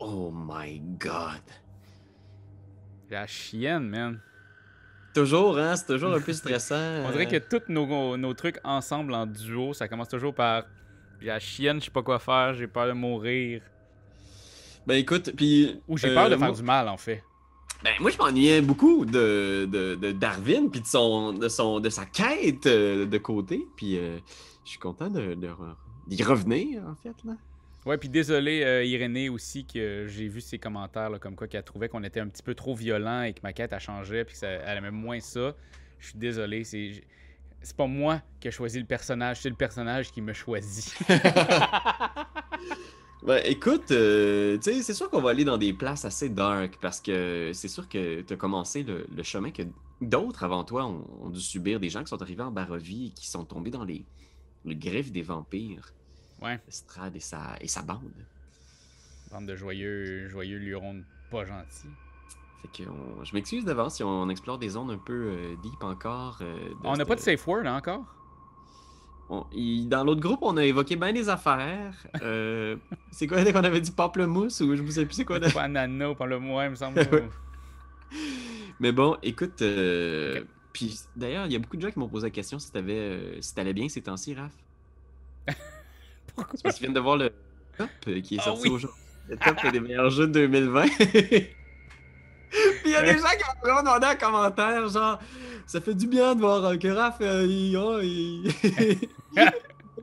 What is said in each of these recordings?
Oh my god. La chienne, man. Toujours, hein? C'est toujours un peu stressant. On dirait que tous nos, nos trucs ensemble en duo, ça commence toujours par la chienne, je sais pas quoi faire, j'ai peur de mourir. Ben écoute, puis. Ou j'ai peur euh, de faire moi- du mal, en fait. Ben, moi, je m'ennuyais beaucoup de, de, de Darwin, puis de, son, de, son, de sa quête euh, de côté. Puis euh, je suis content de, revenir, en fait. Là. Ouais, puis désolé, euh, Irénée aussi, que j'ai vu ses commentaires, là, comme quoi qu'elle trouvait qu'on était un petit peu trop violent et que ma quête a changé, puis qu'elle aimait moins ça. Je suis désolé, c'est. C'est pas moi qui ai choisi le personnage, c'est le personnage qui me choisit. Ben, écoute, euh, tu sais, c'est sûr qu'on va aller dans des places assez dark parce que c'est sûr que tu as commencé le, le chemin que d'autres avant toi ont, ont dû subir, des gens qui sont arrivés en Barovie et qui sont tombés dans les, les griffes des vampires. Ouais. Strad et sa, et sa bande. Bande de joyeux, joyeux lurons pas gentils. Fait que on- je m'excuse d'avance si on explore des zones un peu euh, deep encore. euh, de On n'a pas de safe word hein, encore? on- il- dans l'autre groupe, on a évoqué bien des affaires. Euh, c'est quoi qu'on avait dit pamplemousse ou je ne sais plus c'est quoi? Pas le moi, il me semble. Mais bon, écoute. euh. Puis d'ailleurs, il y a beaucoup de gens qui m'ont posé la question si t'avais, euh, si t'allais bien ces temps-ci, Raph. C'est parce qu'ils viennent de voir le top qui est Ah sorti oui. aujourd'hui. Le top des meilleurs jeux de 2020. Puis il y a des gens qui m'ont vraiment demandé en commentaire, genre, ça fait du bien de voir euh, que Raph, euh, il, oh, il...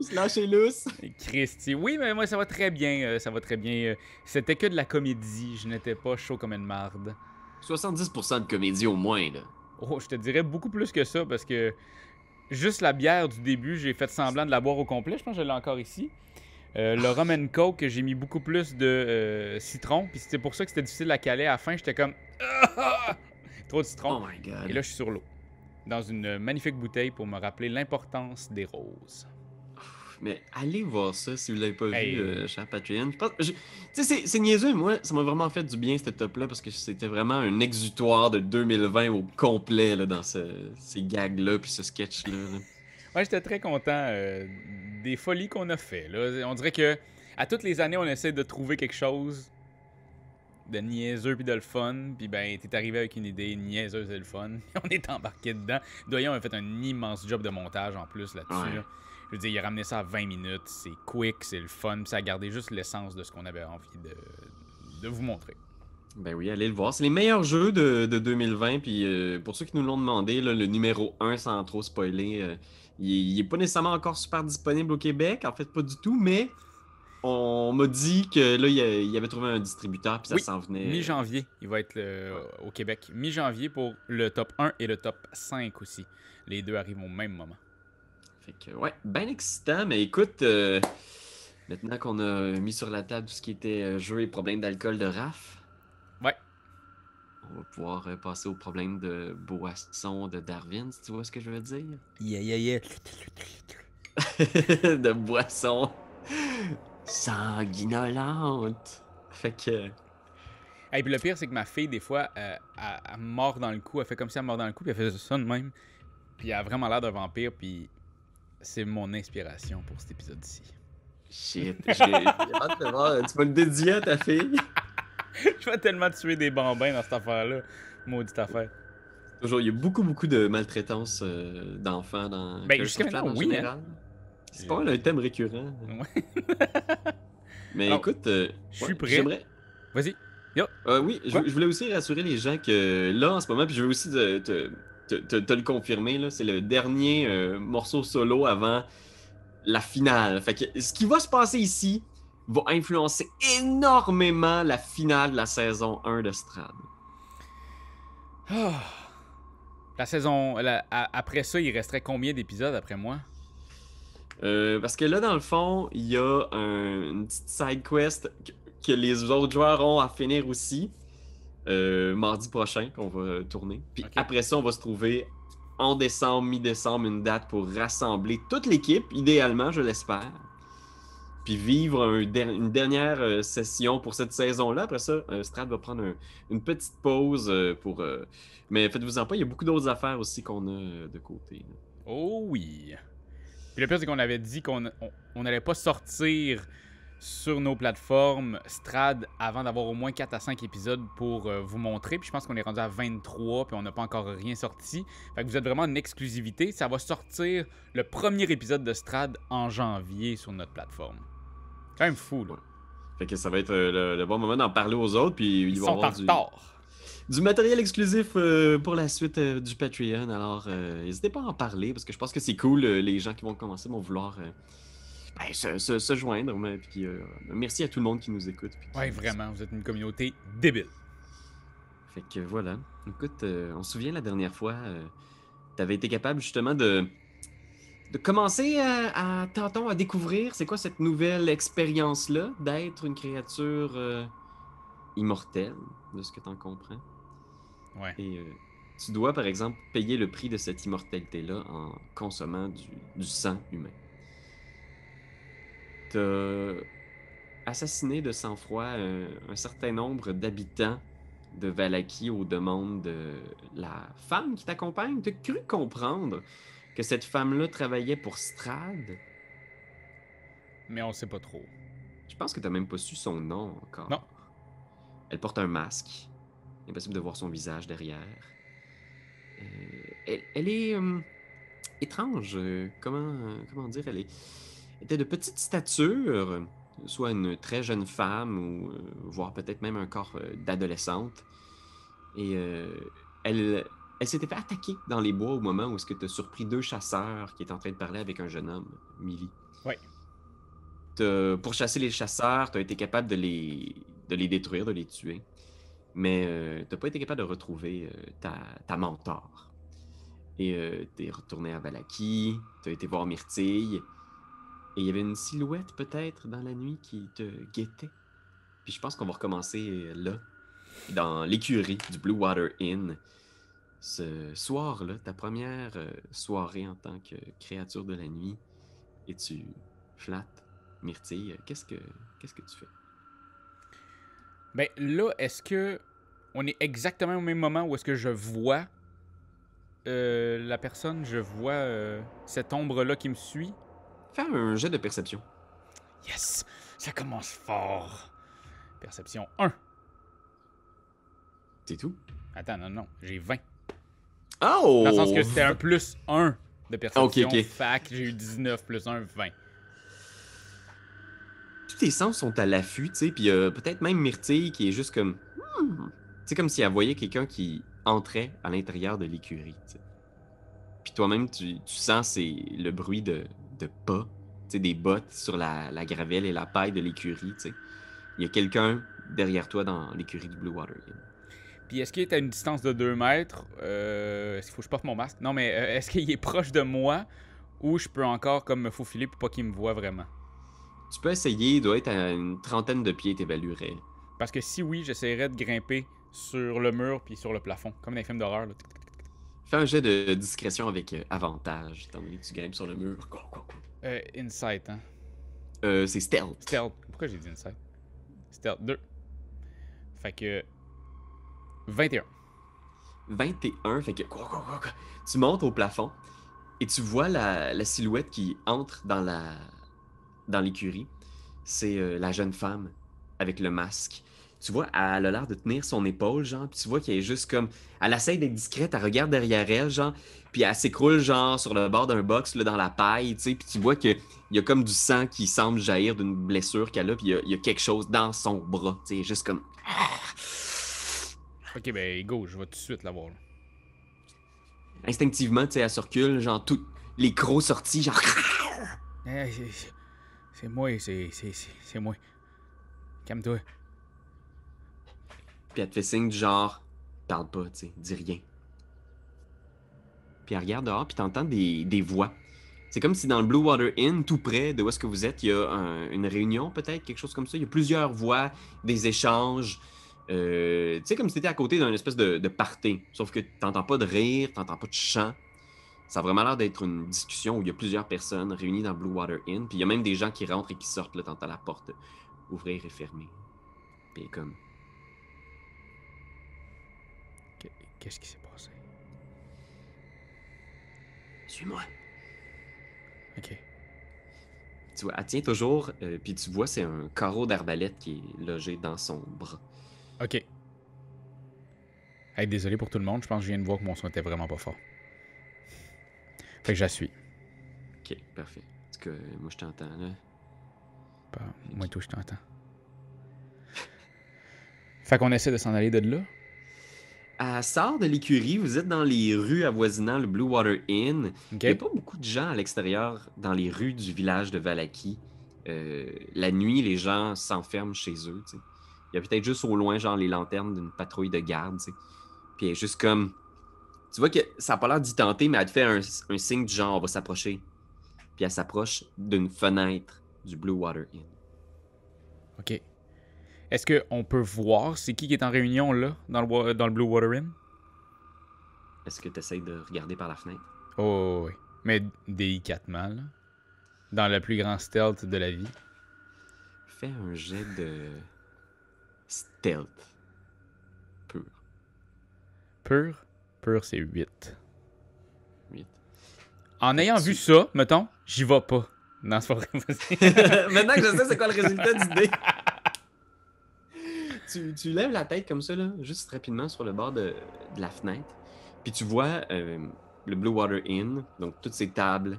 se lâche les lousses. Christy. Oui, mais moi, ça va très bien. euh, ça va très bien. euh, C'était que de la comédie. Je n'étais pas chaud comme une marde. 70% de comédie au moins, là. Oh, je te dirais beaucoup plus que ça parce que juste la bière du début, j'ai fait semblant de la boire au complet. Je pense que je l'ai encore ici. Euh, le rum and coke, j'ai mis beaucoup plus de euh, citron. Puis c'était pour ça que c'était difficile à caler. À la fin, j'étais comme. Trop de citron. Oh my god. Et là, je suis sur l'eau. Dans une magnifique bouteille pour me rappeler l'importance des roses. Mais allez voir ça si vous l'avez pas Hey. vu, euh, cher Patreon. Je pense- je- Tu sais, c'est- niaiseux, moi, ça m'a vraiment fait du bien, ce top-là, parce que c'était vraiment un exutoire de 2020 au complet, là, dans ce- ces gags-là, puis ce sketch-là. là. Ouais, j'étais très content euh, des folies qu'on a fait. Là. On dirait que à toutes les années, on essaie de trouver quelque chose de niaiseux puis de le fun. Puis ben, t'es arrivé avec une idée niaiseuse et le fun. on est embarqué dedans. Doyon a fait un immense job de montage en plus là-dessus. Ouais. là. Je veux dire, il a ramené ça à 20 minutes. C'est quick, c'est le fun. puis Ça a gardé juste l'essence de ce qu'on avait envie de, de vous montrer. Ben oui, allez le voir. C'est les meilleurs jeux de, de 2020, puis euh, pour ceux qui nous l'ont demandé, là, le numéro 1, sans trop spoiler, euh, il, est- il est pas nécessairement encore super disponible au Québec, en fait, pas du tout, mais on m'a dit que là, il, a- il avait trouvé un distributeur, puis ça Oui, s'en venait. Mi-janvier, il va être au Québec. Mi-janvier pour le top 1 et le top 5 aussi. Les deux arrivent au même moment. Fait que, ouais, ben excitant, mais écoute, euh, maintenant qu'on a mis sur la table tout ce qui était jeu et problème d'alcool de Raph, Ouais. On va pouvoir euh, passer au problème de boisson de Darwin, si tu vois ce que je veux dire? Yeah, yeah, yeah. de boisson sanguinolente. Fait que, Et puis le pire, c'est que ma fille, des fois, euh, elle, elle mord dans le cou. Elle fait comme si elle mord dans le cou, puis elle fait ça de même. Puis elle a vraiment l'air d'un vampire, puis c'est mon inspiration pour cet épisode-ci. shit, j'ai hâte de voir. Tu vas le dédier à ta fille? Je vais tellement tuer des bambins dans cette affaire-là. Maudite affaire. Toujours, il y a beaucoup, beaucoup de maltraitance euh, d'enfants dans Ben, jusqu'à maintenant, en oui, hein. C'est pas mal un thème récurrent. Ouais. Mais Alors, écoute, euh, je suis ouais, prêt. J'aimerais. Vas-y. Euh, oui, je, voulais aussi rassurer les gens que là, en ce moment, puis je veux aussi te, te- te- te- le confirmer, là, c'est le dernier euh, morceau solo avant la finale. Fait que ce qui va se passer ici va influencer énormément la finale de la saison 1 de Strad. Ah. La saison. la- a- après ça, il resterait combien d'épisodes après moi? Euh, parce que là, dans le fond, il y a un- une petite side quest que, que les autres joueurs ont à finir aussi. euh, mardi prochain qu'on va tourner. Puis après ça, on va se trouver en décembre, mi-décembre, une date pour rassembler toute l'équipe, idéalement, je l'espère. Puis vivre une dernière euh, session pour cette saison-là. Après ça, euh, Strad va prendre un- une petite pause euh, pour. Mais faites-vous-en pas, il y a beaucoup d'autres affaires aussi qu'on a de côté. Oh oui. Puis le pire, c'est qu'on avait dit qu'on on- on n'allait pas sortir sur nos plateformes Strad avant d'avoir au moins 4 à 5 épisodes pour vous montrer. Puis je pense qu'on est rendu à 23 puis on n'a pas encore rien sorti. Fait que vous êtes vraiment en exclusivité. Ça va sortir le premier épisode de Strad en janvier sur notre plateforme. Quand même fou, là. Fait que ça va être euh, le, le bon moment d'en parler aux autres. Puis ils, Ils vont sont avoir du, matériel exclusif euh, pour la suite euh, du Patreon. Alors, euh, n'hésitez pas à en parler parce que je pense que c'est cool. les gens qui vont commencer vont vouloir ben, se, se- se joindre. mais, puis, merci à tout le monde qui nous écoute. puis Ouais, vraiment, vous êtes une communauté débile. Fait que voilà. Écoute, on se souvient la dernière fois, tu avais été capable justement de, de commencer à, à tâton, à découvrir c'est quoi cette nouvelle expérience-là d'être une créature euh, immortelle, de ce que tu en comprends? Ouais. Et euh, tu dois, par exemple, payer le prix de cette immortalité-là en consommant du, du sang humain. T'as assassiné de sang-froid euh, un certain nombre d'habitants de Valaki aux demandes de la femme qui t'accompagne. T'as cru comprendre que cette femme-là travaillait pour Strad? Mais on sait pas trop. Je pense que t'as même pas su son nom encore. Non. Elle porte un masque. Impossible de voir son visage derrière. Euh, elle, elle est euh, étrange. euh, comment, euh, comment dire Elle est, était de petite stature, soit une très jeune femme ou voire peut-être même un corps d'adolescente. Et elle, elle s'était fait attaquer dans les bois au moment où est-ce que tu as surpris deux chasseurs qui étaient en train de parler avec un jeune homme, Millie. Ouais. T'as- pour chasser les chasseurs, tu as été capable de les, de les détruire, de les tuer. Mais euh, t'as pas été capable de retrouver euh, ta, ta mentor. Et euh, t'es retourné à Valaki, t'as été voir Myrtille. Et il y avait une silhouette peut-être dans la nuit qui te guettait. Puis je pense qu'on va recommencer euh, là, dans l'écurie du Blue Water Inn. Ce soir-là, ta première euh, soirée en tant que créature de la nuit, et tu flattes Myrtille? Qu'est-ce que qu'est-ce que tu fais? Ben là, est-ce que on est exactement au même moment où est-ce que je vois euh, la personne, je vois euh, cette ombre-là qui me suit? Fais un jet de perception. Yes! Ça commence fort. Perception 1. C'est tout? Attends, non, non, j'ai 20. Oh! Dans le sens que c'était un plus 1 de perception. Ok, ok. Fac, j'ai eu 19 plus 1, 20. Tous tes sens sont à l'affût, tu sais, puis euh, peut-être même Myrtille qui est juste comme... Hmm. C'est comme si elle voyait quelqu'un qui entrait à l'intérieur de l'écurie, tu sais. Puis toi-même, tu, tu sens c'est le bruit de, de pas, tu sais, des bottes sur la, la gravelle et la paille de l'écurie, tu sais. Il y a quelqu'un derrière toi dans l'écurie du Blue Water. Puis est-ce qu'il est à une distance de 2 mètres? Euh, est-ce qu'il faut que je porte mon masque? Non, mais euh, est-ce qu'il est proche de moi ou je peux encore comme me faufiler pour pas qu'il me voit vraiment? Tu peux essayer, il doit être à une trentaine de pieds, t'évaluerais. Parce que si oui, j'essaierais de grimper sur le mur puis sur le plafond, comme dans les films d'horreur. Fais un jet de discrétion avec euh, avantage, étant donné que tu grimpes sur le mur. Euh, insight, hein? Euh, c'est stealth. Stealth. Pourquoi j'ai dit insight? Stealth 2. Fait que... 21. 21, fait que quoi, quoi, quoi, quoi? tu montes au plafond et tu vois la, silhouette qui entre dans la dans l'écurie. C'est euh, la jeune femme avec le masque. Tu vois, elle a l'air de tenir son épaule, genre, puis tu vois qu'elle est juste comme. Elle essaie d'être discrète, elle regarde derrière elle, genre, puis elle s'écroule, genre, sur le bord d'un box, là, dans la paille, tu sais, puis tu vois qu'il y a comme du sang qui semble jaillir d'une blessure qu'elle a, puis il y y, a quelque chose dans son bras, tu sais, juste comme. Ok, ben go, je vais tout de suite l'avoir. là. Instinctivement, tu sais, elle se recule, genre, tout, les crocs sortis, genre. Eh, c'est- moi, c'est c'est- c'est- c'est moi. Calme-toi. Puis elle te fait signe du genre, parle pas, tu sais, dis rien. Puis elle regarde dehors, puis t'entends des, des voix. C'est comme si dans le Blue Water Inn, tout près de où est-ce que vous êtes, il y a un- une réunion peut-être, quelque chose comme ça. Il y a plusieurs voix, des échanges. Euh, tu sais, comme si t'étais à côté d'un espèce de, de party. Sauf que t'entends pas de rire, t'entends pas de chant. Ça a vraiment l'air d'être une discussion où il y a plusieurs personnes réunies dans Blue Water Inn. Puis il y a même des gens qui rentrent et qui sortent, là, t'entends la porte ouvrir et fermer. Puis comme... Qu'est- Qu'est-ce qui s'est passé? Suis-moi. Ok. Tu vois, elle tient toujours, euh, puis tu vois, c'est un carreau d'arbalète qui est logé dans son bras. Ok. Hey, désolé pour tout le monde, je pense que je viens de voir que mon son était vraiment pas fort. Fait que je la suis. Ok, parfait. Parce que moi, je t'entends, là. Moi et tout, je t'entends. Fait qu'on essaie de s'en aller de là. Elle sort de l'écurie, vous êtes dans les rues avoisinant le Blue Water Inn. Il n'y a pas beaucoup de gens à l'extérieur dans les rues du village de Valaki. Euh, la nuit, les gens s'enferment chez eux. tu sais. Il y a peut-être juste au loin, genre, les lanternes d'une patrouille de garde. tu sais. Puis elle est juste comme. Tu vois que ça n'a pas l'air d'y tenter, mais elle te fait un, un signe du genre, on va s'approcher. Puis elle s'approche d'une fenêtre du Blue Water Inn. Ok. Est-ce qu'on peut voir c'est qui qui est en réunion là, dans le, dans le Blue Water Inn? Est-ce que tu essaies de regarder par la fenêtre? Oh, oui. Mais délicatement, là. Dans le plus grand stealth de la vie. Fais un jet de stealth. Pur. Pur? Pur, c'est 8. Huit. En ayant Tu- vu ça, mettons, j'y vais pas. Non, c'est pas vrai. vas-y. Maintenant que je sais c'est quoi le résultat du dé. tu, tu lèves la tête comme ça, là, juste rapidement sur le bord de, de la fenêtre. Puis tu vois euh, le Blue Water Inn, donc toutes ces tables.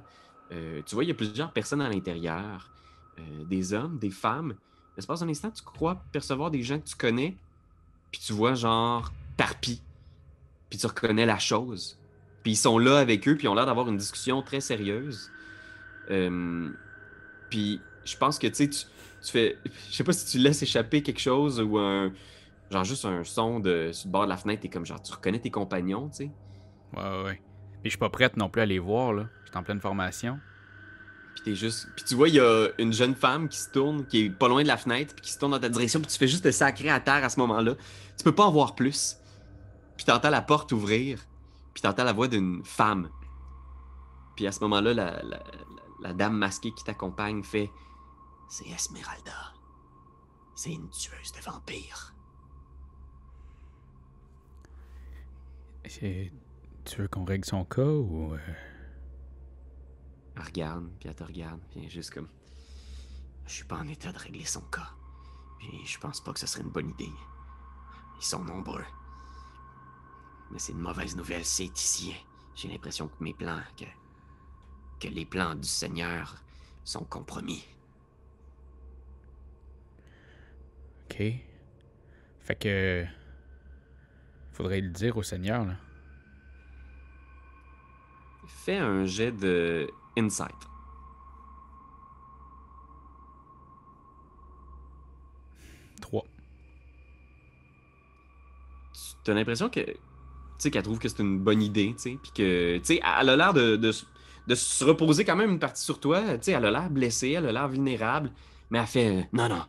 Euh, tu vois, il y a plusieurs personnes à l'intérieur. euh, des hommes, des femmes. L'espace d'un instant, tu crois percevoir des gens que tu connais. Puis tu vois genre Tarpi. Puis tu reconnais la chose. Puis ils sont là avec eux, puis ils ont l'air d'avoir une discussion très sérieuse. Euh, puis je pense que tu sais, tu fais. Je sais pas si tu laisses échapper quelque chose ou un. Genre juste un son de, sur le bord de la fenêtre, et comme genre tu reconnais tes compagnons, tu sais. Ouais, ouais, ouais. Puis je suis pas prête non plus à les voir, là. Je suis en pleine formation. Puis tu vois, il y a une jeune femme qui se tourne, qui est pas loin de la fenêtre, puis qui se tourne dans ta direction, puis tu fais juste te sacrer à terre à ce moment-là. Tu peux pas en voir plus. Puis t'entends la porte ouvrir, puis t'entends la voix d'une femme. Puis à ce moment-là, la, la- dame masquée qui t'accompagne fait C'est Esmeralda. C'est une tueuse de vampires. Tu veux qu'on règle son cas ou. euh, Elle regarde, puis elle te regarde, puis elle est juste comme. Je suis pas en état de régler son cas. Puis je pense pas que ce serait une bonne idée. Ils sont nombreux. Mais c'est une mauvaise nouvelle, c'est ici. J'ai l'impression que mes plans, que. que les plans du Seigneur sont compromis. Ok. Fait que. Faudrait le dire au Seigneur, là. Fais un jet de insight. Trois. Tu as l'impression que. Tu sais, qu'elle trouve que c'est une bonne idée, tu sais. Puis que. Tu sais, elle a l'air de, de, se reposer quand même une partie sur toi. Tu sais, elle a l'air blessée, elle a l'air vulnérable. Mais elle fait. euh, non, non.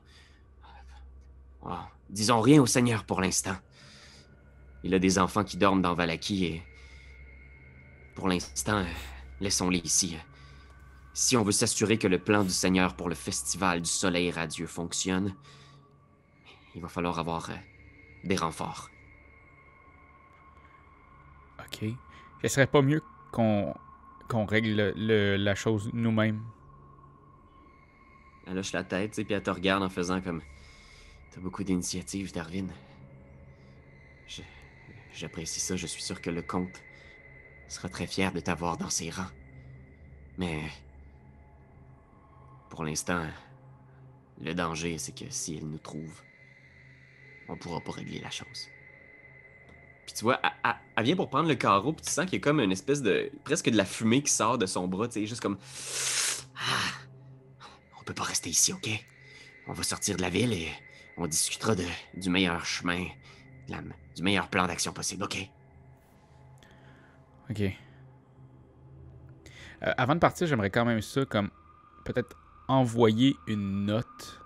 Disons rien au Seigneur pour l'instant. Il a des enfants qui dorment dans Valaki et. Pour l'instant, euh, laissons-les ici. Si on veut s'assurer que le plan du Seigneur pour le festival du Soleil radieux fonctionne, il va falloir avoir euh, des renforts. Ok. Ce serait pas mieux qu'on qu'on règle le- le- la chose nous-mêmes? Elle hoche la tête, sais, puis elle te regarde en faisant comme. T'as beaucoup d'initiatives, Darwin. J'apprécie ça, je suis sûr que le comte sera très fier de t'avoir dans ses rangs. Mais. Pour l'instant, le danger, c'est que si elle nous trouve, on pourra pas régler la chose. Puis tu vois, elle, vient pour prendre le carreau, puis tu sens qu'il y a comme une espèce de. presque de la fumée qui sort de son bras, tu sais, juste comme. Ah! On peut pas rester ici, ok? On va sortir de la ville et on discutera de, du meilleur chemin, du meilleur plan d'action possible, ok? Ok. Euh, avant de partir, j'aimerais quand même ça comme peut-être envoyer une note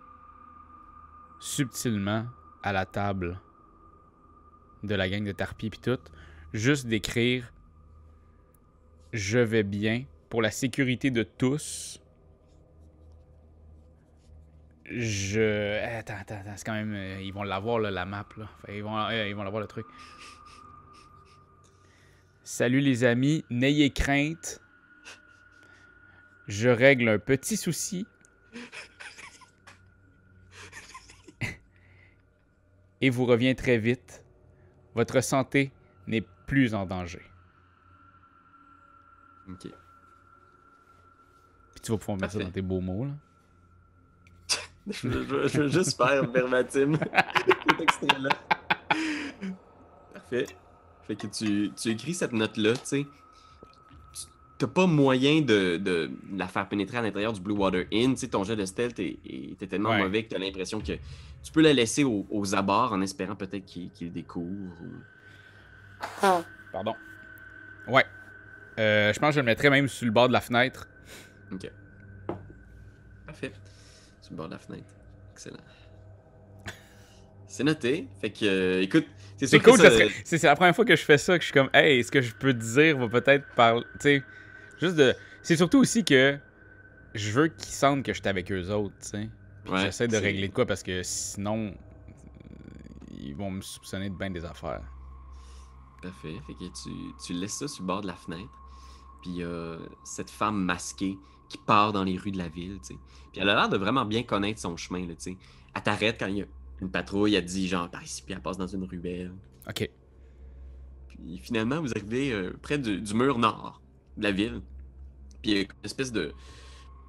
subtilement à la table de la gang de Tarpi puis tout, juste d'écrire je vais bien pour la sécurité de tous. Je attends attends, attends c'est quand même euh, ils vont l'avoir la map là. Fait, ils vont euh, ils vont l'avoir le truc. Salut les amis, n'ayez crainte. Je règle un petit souci Et vous revient très vite. Votre santé n'est plus en danger. Ok. Puis tu vas pouvoir mettre ça dans tes beaux mots, là. Je veux, je veux- je veux juste faire verbatim cet extrait-là. Parfait. Fait que tu, tu écris cette note-là, tu sais. Tu- T'as pas moyen de, de la faire pénétrer à l'intérieur du Blue Water Inn. Tu sais, ton jet de stealth est, est- était tellement Ouais. mauvais que t'as l'impression que tu peux la laisser au- aux abords en espérant peut-être qu'il découvre. ou- Pardon. Ouais. Euh, je pense que je le mettrais même sur le bord de la fenêtre. Ok. Parfait. Sur le bord de la fenêtre. Excellent. C'est noté. Fait que, euh, écoute, c'est cool, ça- c'est la première fois que je fais ça, que je suis comme, hey, ce que je peux te dire va peut-être parler. Tu sais, juste de. C'est surtout aussi que je veux qu'ils sentent que j'étais avec eux autres, tu sais. Ouais, j'essaie de régler de quoi parce que sinon, euh, ils vont me soupçonner de bien des affaires. Parfait. Fait que tu, tu laisses ça sur le bord de la fenêtre. Puis il y a cette femme masquée qui part dans les rues de la ville, tu sais. Puis elle a l'air de vraiment bien connaître son chemin, là, tu sais. Elle t'arrête quand il y a une patrouille, elle dit genre par ici, puis elle passe dans une ruelle. Ok. Puis finalement, vous arrivez euh, près du, du mur nord de la ville. Puis il y a une espèce de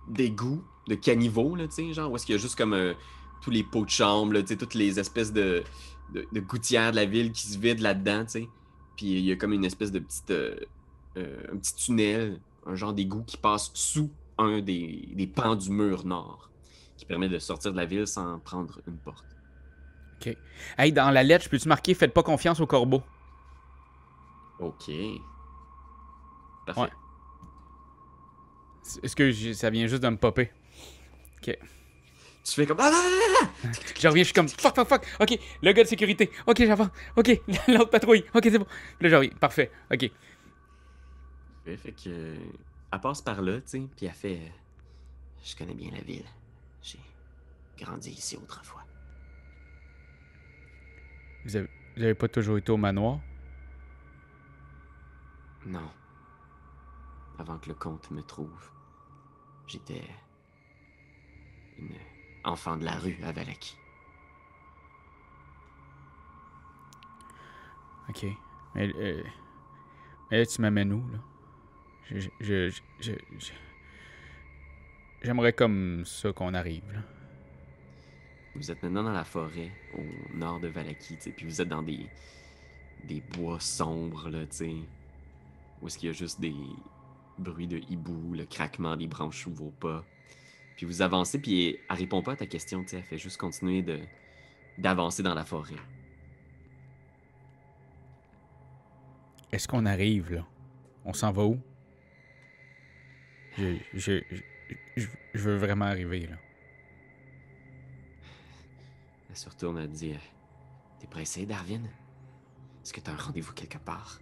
d'égout, de caniveau, là, tu sais, genre, où est-ce qu'il y a juste comme euh, tous les pots de chambre, tu sais, toutes les espèces de, de, de gouttières de la ville qui se vident là-dedans, tu sais. Puis il y a comme une espèce de petite, euh, euh, un petit tunnel, un genre d'égout qui passe sous un des, des pans du mur nord, qui permet de sortir de la ville sans prendre une porte. Hey, dans la lettre, je peux-tu marquer Faites pas confiance au corbeau? Ok. Parfait. Ouais. Est-ce que ça vient juste de me popper? Tu fais comme... Ah, ah, ah! Je reviens, je suis comme fuck, fuck, fuck. Ok, le gars de sécurité. Ok, j'avance. Ok, l'autre patrouille. Ok, c'est bon. Là, je reviens. Parfait. Ok. Fait que. Elle passe par là, tu sais, puis elle fait. euh, Je connais bien la ville. J'ai grandi ici autrefois. Vous avez, vous avez pas toujours été au manoir? Non. Avant que le comte me trouve, j'étais. Une enfant de la rue à Valaki. Ok. Mais, euh, mais là, tu m'amènes où, là? Je- je- je- J'aimerais comme ça qu'on arrive, là. Vous êtes maintenant dans la forêt, au nord de Valaki, puis vous êtes dans des. des bois sombres, là, tu sais. Où est-ce qu'il y a juste des bruits de hibou, le craquement des branches sous vos pas. Puis vous avancez, puis elle répond pas à ta question, tu sais, elle fait juste continuer de d'avancer dans la forêt. Est-ce qu'on arrive, là? On s'en va où? Je, je, je, veux vraiment arriver, là. Elle se retourne, elle dit euh, T'es pressé, Darwin? Est-ce que t'as un rendez-vous quelque part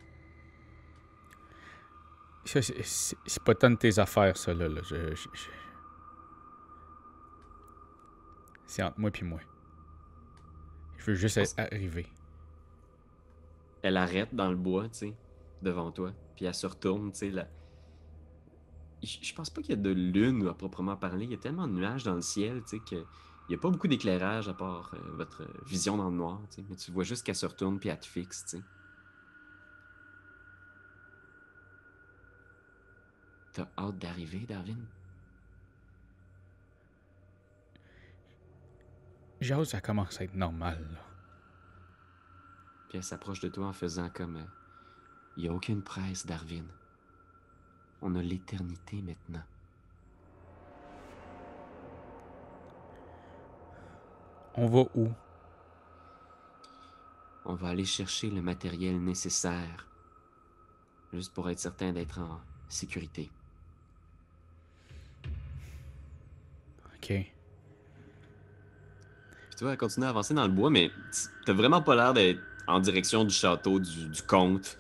c'est- pas tant de tes affaires, ça, là. là. Je- je- je- C'est entre moi et moi. Je veux juste arrivé. Elle arrête dans le bois, tu sais, devant toi, puis elle se retourne, tu sais, là. Je je pense pas qu'il y a de lune à proprement parler. Il y a tellement de nuages dans le ciel, tu sais, qu'il n'y a pas beaucoup d'éclairage à part euh, votre vision dans le noir, tu sais. Mais tu vois juste qu'elle se retourne puis elle te fixe, tu sais. T'as hâte d'arriver, Darwin? Que ça commence à être normal, là. Puis elle s'approche de toi en faisant comme. euh, Il n'y a aucune presse, Darwin. On a l'éternité maintenant. On va où? On va aller chercher le matériel nécessaire. Juste pour être certain d'être en sécurité. Ok. Puis tu vois, elle continue à avancer dans le bois, mais t'as vraiment pas l'air d'être en direction du château du, du comte.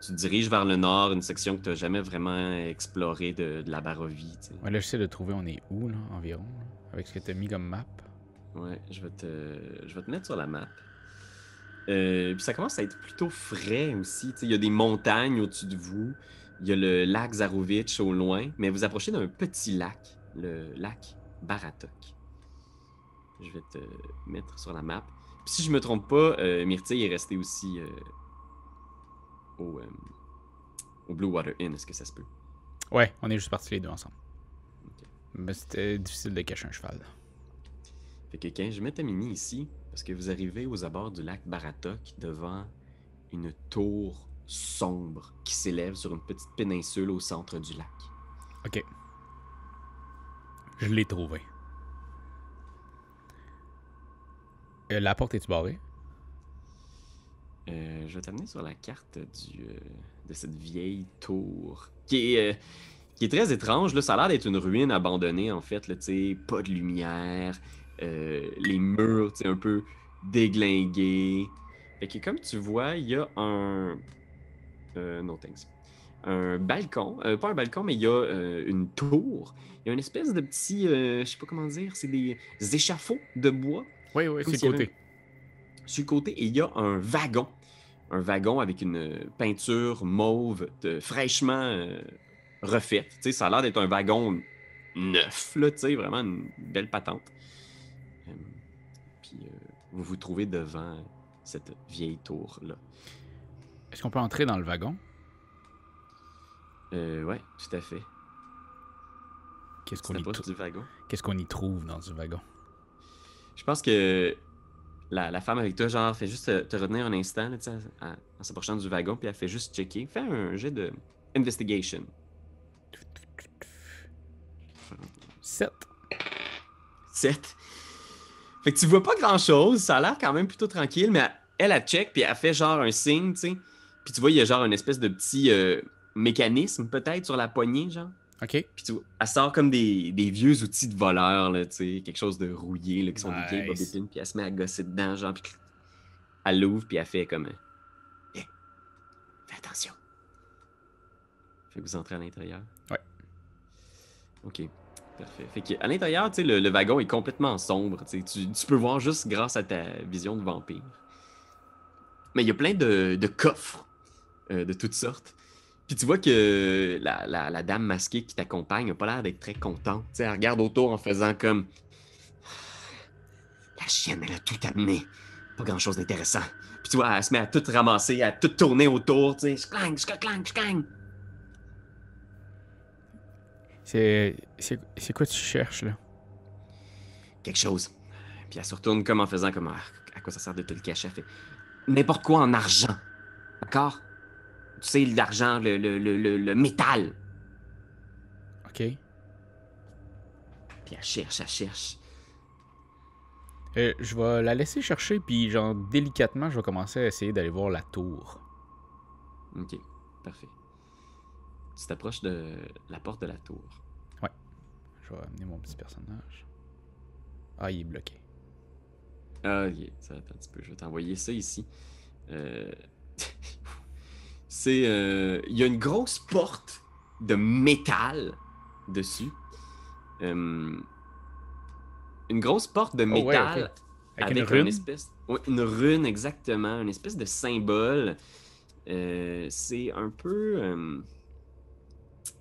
Tu te diriges vers le nord, une section que t'as jamais vraiment explorée de, de la Barovie. tu sais. Ouais, là, j'essaie de trouver on est où, là, environ, avec ce que t'as mis comme map. Ouais, je vais te, je vais te mettre sur la map. Euh, puis ça commence à être plutôt frais aussi. Il y a des montagnes au-dessus de vous. Il y a le lac Zarovitch au loin. Mais vous approchez d'un petit lac, le lac Baratok. Je vais te mettre sur la map. Puis si je me trompe pas, euh, Myrtille est resté aussi euh, au, euh, au Blue Water Inn. Est-ce que ça se peut? Ouais, on est juste partis les deux ensemble. Mais c'était difficile de cacher un cheval. Fait que quand je mets Tamini ici, parce que vous arrivez aux abords du lac Baratok devant une tour sombre qui s'élève sur une petite péninsule au centre du lac. Ok. Je l'ai trouvé. Euh, la porte est-tu barrée? Euh, je vais t'amener sur la carte euh, de cette vieille tour qui est, très étrange. Là. Ça a l'air d'être une ruine abandonnée, en fait. Là, pas de lumière, les murs un peu déglingués. Fait que comme tu vois, il y a un. Euh, no thanks. Un balcon. Euh, pas un balcon, mais il y a euh, une tour. Il y a une espèce de petit. euh, je sais pas comment dire. C'est des échafauds de bois Oui, oui, s'il y côté. avait sur le côté, et il y a un wagon. Un wagon avec une peinture mauve de- fraîchement euh, refaite. Tu sais, ça a l'air d'être un wagon neuf, là, tu sais, vraiment une belle patente. Puis vous vous trouvez devant cette vieille tour-là. Est-ce qu'on peut entrer dans le wagon? Euh, ouais, tout à fait. Qu'est-ce qu'on y, qu'est-ce qu'on y trouve dans ce wagon? Je pense que la, la femme avec toi, genre, fait juste te, te retenir un instant, là, tu sais, en, s'approchant du wagon, puis elle fait juste checker. Fais un jet de investigation. 7. 7. Fait que tu vois pas grand chose, ça a l'air quand même plutôt tranquille, mais elle, elle check, puis elle fait genre un signe, tu sais. Puis tu vois, il y a genre une espèce de petit euh, mécanisme peut-être sur la poignée, genre. Ok. Puis tu elle sort comme des, des vieux outils de voleur, là, tu sais, quelque chose de rouillé, là, qui sont des vieilles Nice. bobépines, puis elle se met à gosser dedans, genre, puis elle l'ouvre, puis elle fait comme. Hé, fais attention. Fait que vous entrez à l'intérieur. Ouais. Ok, parfait. Fait que à l'intérieur, tu sais, le, le wagon est complètement sombre, tu sais, tu, tu peux voir juste grâce à ta vision de vampire. Mais il y a plein de, de coffres euh, de toutes sortes. Puis tu vois que la, la- la dame masquée qui t'accompagne n'a pas l'air d'être très contente. Tu sais, elle regarde autour en faisant comme. La chienne, elle a tout amené. Pas grand chose d'intéressant. Puis tu vois, elle se met à tout ramasser, à tout tourner autour, tu sais. C'est, c'est, c'est quoi tu cherches, là? Quelque chose. Puis elle se retourne comme en faisant comme. Ah, à quoi ça sert de te le cacher? Elle fait. N'importe quoi en argent. D'accord? Sais, l'argent, le, le, le, le, métal. Ok. Puis elle cherche, elle cherche. Euh, je vais la laisser chercher, puis genre, délicatement, je vais commencer à essayer d'aller voir la tour. Ok, parfait. Tu t'approches de la porte de la tour. Je vais amener mon petit personnage. Ah, il est bloqué. Ah, ok, ça attends un petit peu. Je vais t'envoyer ça ici. Euh, C'est. euh, Il y a une grosse porte de métal dessus. Euh, Une grosse porte de Oh, ouais, métal. Avec, une un rune? espèce... ouais, une rune, exactement. Une espèce de symbole. Euh, c'est un peu. euh,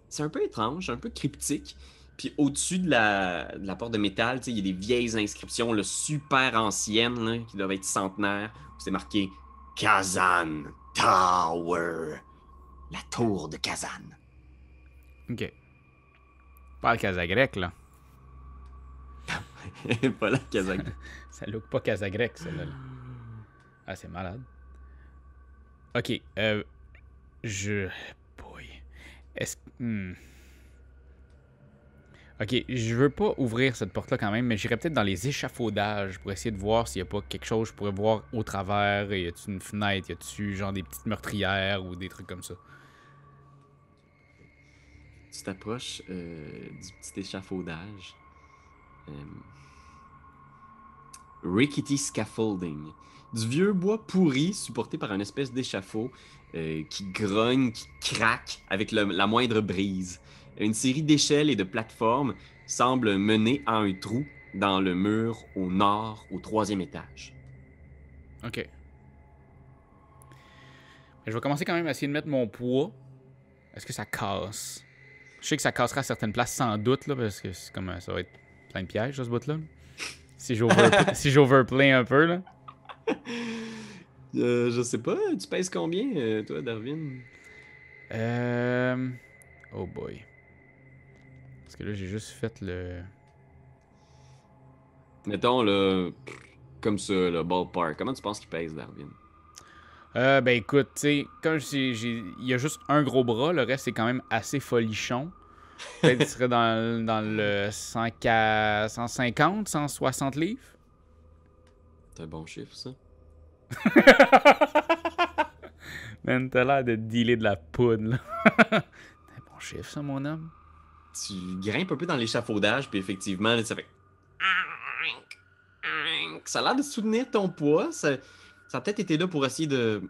C'est un peu étrange, un peu cryptique. Puis au-dessus de la, de la porte de métal, il y a des vieilles inscriptions là, super anciennes là, qui doivent être centenaires. C'est marqué Kazan Tower. La tour de Kazan. Ok. Pas le Casagrec, là. Pas la Kazan. Ça look pas Casagrec, celle-là. là. Ah, c'est malade. Ok, euh. Je. Boy. Est-ce. hmm. Ok, je veux pas ouvrir cette porte-là quand même, mais j'irai peut-être dans les échafaudages pour essayer de voir s'il y a pas quelque chose que je pourrais voir au travers. Y a-tu une fenêtre, y a-tu genre des petites meurtrières ou des trucs comme ça? Tu t'approches euh, du petit échafaudage. Euh, rickety scaffolding. Du vieux bois pourri supporté par une espèce d'échafaud euh, qui grogne, qui craque avec la moindre brise. Une série d'échelles et de plateformes semble mener à un trou dans le mur au nord, au troisième étage. Ok. Je vais commencer quand même à essayer de mettre mon poids. Est-ce que ça casse? Je sais que ça cassera à certaines places sans doute, là, parce que c'est comme, euh, ça va être plein de pièges, ce bout-là. Si j'overplay si j'overplay un peu, là. Euh, je sais pas, tu pèses combien, euh, toi, Darwin? Euh... Oh boy. Parce que là, j'ai juste fait le... Mettons, là, comme ça, le ballpark. Comment tu penses qu'il pèse, Darwin? Euh, ben écoute, tu sais, comme il y a juste un gros bras, le reste c'est quand même assez folichon. Peut-être qu'il serait dans, dans le 100 ca- 150, 160 livres. C'est un bon chiffre, ça. Man, t'as l'air de dealer de la poudre, là. C'est un bon chiffre, ça, mon homme. Tu grimpes un peu dans l'échafaudage, puis effectivement, là, ça fait. Ça a l'air de soutenir ton poids. Ça, a peut-être été là pour essayer de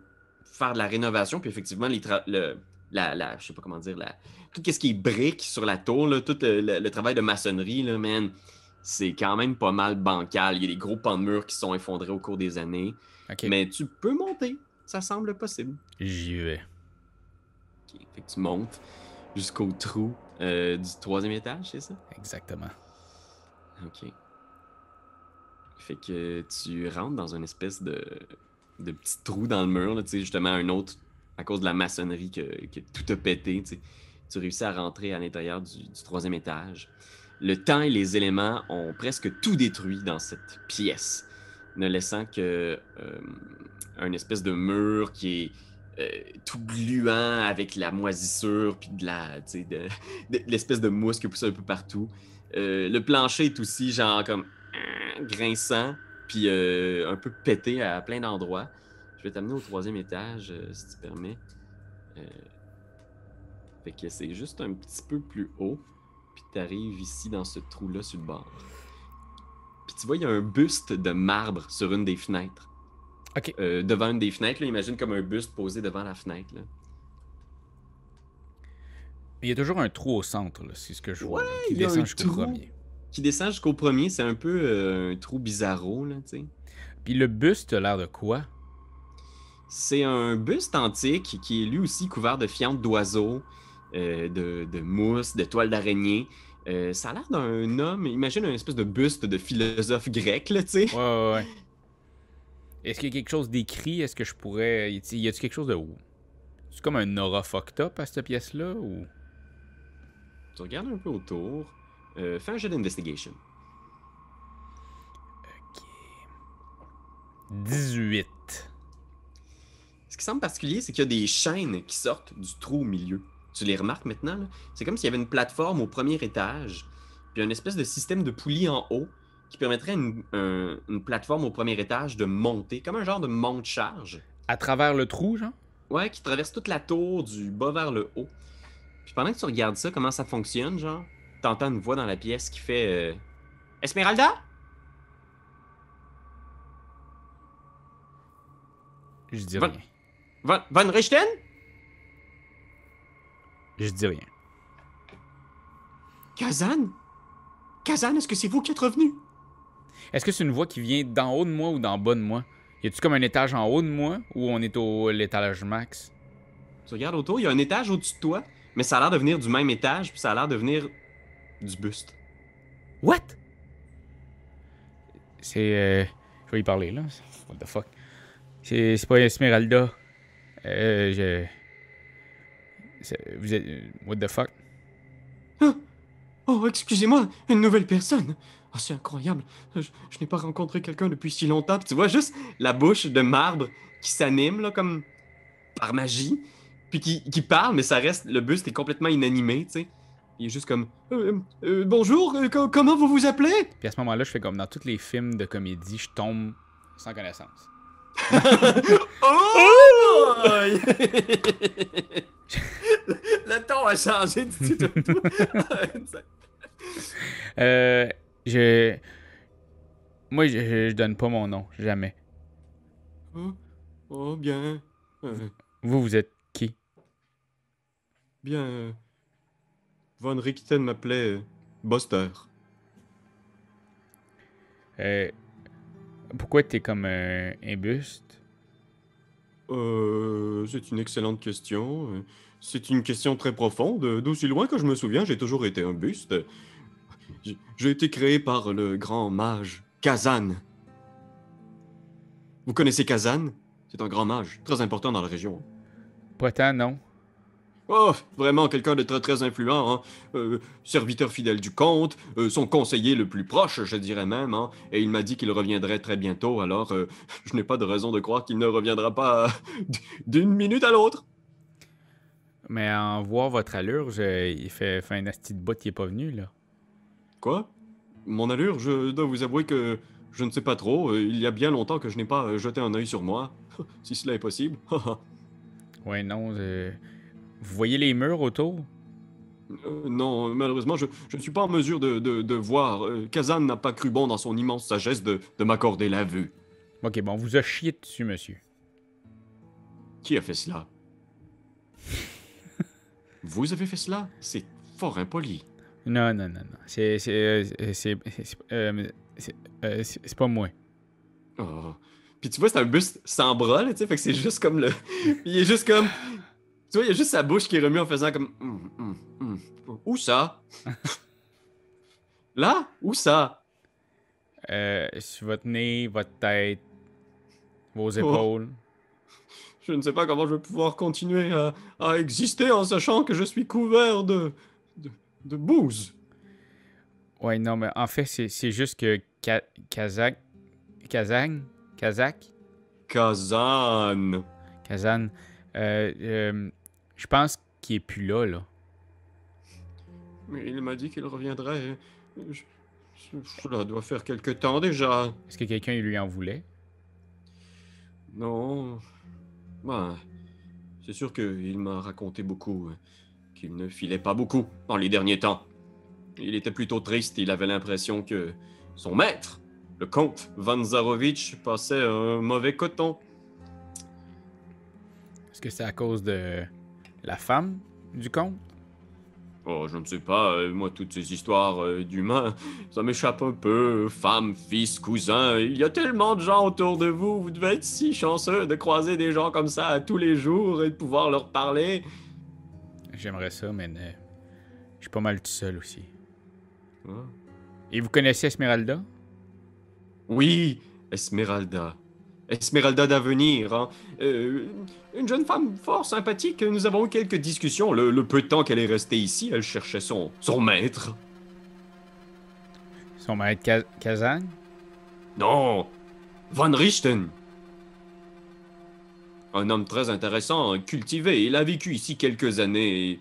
faire de la rénovation, puis effectivement, les le, la, je sais pas comment dire, la, tout ce qui est briques sur la tour, là, tout le, travail de maçonnerie, là, man, c'est quand même pas mal bancal. Il y a des gros pans de murs qui sont effondrés au cours des années. Mais tu peux monter. Ça semble possible. j'y vais. Fait que tu montes jusqu'au trou euh, du troisième étage, c'est ça? Exactement. Ok. Fait que tu rentres dans une espèce de, de petit trou dans le mur, là, tu sais, justement, un autre, à cause de la maçonnerie que, que tout a pété, tu réussis à rentrer à l'intérieur du, du troisième étage. Le temps et les éléments ont presque tout détruit dans cette pièce, ne laissant que euh, un espèce de mur qui est euh, tout gluant avec la moisissure puis de la, l'espèce de mousse qui pousse un peu partout. Euh, le plancher est aussi genre comme grinçant, puis euh, un peu pété à plein d'endroits. Je vais t'amener au troisième étage, si tu permets. Fait que c'est juste un petit peu plus haut, puis tu arrives ici dans ce trou-là sur le bord. Puis tu vois, il y a un buste de marbre sur une des fenêtres. Ok. Euh, devant une des fenêtres, là, imagine comme un buste posé devant la fenêtre. Là. Il y a toujours un trou au centre, c'est ce que je vois. Ouais, là, qui il y a descend un jusqu'au premier. Qui descend jusqu'au premier, c'est un peu euh, un trou bizarro, là, tu sais. Puis le buste a l'air de quoi? C'est un buste antique qui est lui aussi couvert de fientes d'oiseaux, euh, de, de mousse, de toiles d'araignée. Euh, ça a l'air d'un homme, imagine un espèce de buste de philosophe grec, là, tu sais. Ouais, ouais, ouais. Est-ce qu'il y a quelque chose d'écrit? Est-ce que je pourrais. Y a- y a-tu quelque chose de. C'est comme un aura fucked up à cette pièce-là? Ou? Tu regardes un peu autour. Euh, fais un jeu d'investigation. Ok. 18. Ce qui semble particulier, c'est qu'il y a des chaînes qui sortent du trou au milieu. Tu les remarques maintenant? C'est comme s'il y avait une plateforme au premier étage, puis un espèce de système de poulies en haut qui permettrait une, un- une plateforme au premier étage de monter, comme un genre de monte-charge. À travers le trou, genre? Ouais, qui traverse toute la tour du bas vers le haut. Puis pendant que tu regardes ça, comment ça fonctionne, genre, t'entends une voix dans la pièce qui fait euh, Esmeralda? Je dis rien. Von, Von Richten? Je dis rien. Kazan? Kazan, est-ce que c'est vous qui êtes revenu? Est-ce que c'est une voix qui vient d'en haut de moi ou d'en bas de moi? Y a-tu comme un étage en haut de moi ou on est au l'étage max? Tu regardes autour, il y a un étage au-dessus de toi, mais ça a l'air de venir du même étage, puis ça a l'air de venir du buste. What? C'est. euh, Je vais y parler là. What the fuck? C'est c'est pas Esmeralda. Euh. Je. c'est- Vous êtes. euh, What the fuck? Oh, excusez-moi, une nouvelle personne. Oh, c'est incroyable. Je, je n'ai pas rencontré quelqu'un depuis si longtemps. Puis tu vois juste la bouche de marbre qui s'anime, là, comme par magie. Puis qui, qui parle, mais ça reste. Le buste est complètement inanimé, tu sais. Il est juste comme. Euh, euh, bonjour, euh, co- comment vous vous appelez? Puis à ce moment-là, je fais comme dans tous les films de comédie, je tombe sans connaissance. Oh! Le ton a changé du tout. Euh. Je. Moi, je, je- donne pas mon nom, jamais. oh, oh, bien. Euh, Vous, vous êtes qui? bien. euh, Von Richten m'appelait euh, Buster. Euh. Pourquoi t'es comme un, un buste? Euh, c'est une excellente question. Euh, C'est une question très profonde. D'aussi loin que je me souviens, j'ai toujours été un buste. J'ai- été créé par le grand mage Kazan. Vous connaissez Kazan? C'est un grand mage, très important dans la région. Pas tant, non. Oh, vraiment quelqu'un de très très influent, hein. Euh, serviteur fidèle du comte, euh, son conseiller le plus proche, je dirais même, hein. et il m'a dit qu'il reviendrait très bientôt, alors euh, je n'ai pas de raison de croire qu'il ne reviendra pas d'une minute à l'autre. Mais en voir votre allure, je- il fait, fait un asti de bout qui est pas venu, là. Quoi? Mon allure, je dois vous avouer que je ne sais pas trop, Euh, il y a bien longtemps que je n'ai pas euh, jeté un œil sur moi, si cela est possible. Ouais, non. euh, Vous voyez les murs autour? Euh, non, malheureusement, je je ne suis pas en mesure de, de- de voir. Euh, Kazan n'a pas cru bon dans son immense sagesse de, de m'accorder la vue. Ok, bon, on vous a chié dessus, monsieur. Qui a fait cela? Vous avez fait cela? C'est fort impoli. Non, non, non, non. C'est. C'est. C'est. c'est- euh, euh, pas moi. Oh. Puis tu vois, c'est un buste sans bras, là, tu sais, fait que c'est juste comme le. Il est juste comme. Tu vois, il y a juste sa bouche qui est remise en faisant comme. Hum, hum, hum. Où ça? Là? Où ça? Euh, sur votre nez, votre tête, vos épaules. Je ne sais pas comment je vais pouvoir continuer à, à exister en sachant que je suis couvert de. De, bouse. Ouais, non, mais en fait, c'est c'est juste que Ka- Kazakh. Kazakh? Kazakh? Kazan. Kazan. euh, euh, je pense qu'il est plus là, là. Mais il m'a dit qu'il reviendrait. Je- Cela doit faire quelque temps déjà. Est-ce que quelqu'un lui en voulait? Non. Ben, c'est sûr qu'il m'a raconté beaucoup. Qu'il ne filait pas beaucoup dans les derniers temps. Il était plutôt triste. Il avait l'impression que son maître, le comte Van Zarovich, passait un mauvais coton. Est-ce que c'est à cause de la femme du comte? Oh, je ne sais pas, euh, moi, toutes ces histoires euh, d'humains, ça m'échappe un peu. Femme, fils, cousin, il y a tellement de gens autour de vous. Vous devez être si chanceux de croiser des gens comme ça tous les jours et de pouvoir leur parler. J'aimerais ça, mais euh, je suis pas mal tout seul aussi. Ah. Et vous connaissez Esmeralda? Oui, Esmeralda. Esmeralda d'avenir, hein. Euh, une jeune femme fort sympathique. Nous avons eu quelques discussions. Le, le peu de temps qu'elle est restée ici, elle cherchait son, son maître. Son maître Ka- Kazan? Non, Van Richten. Un homme très intéressant, cultivé. Il a vécu ici quelques années. et-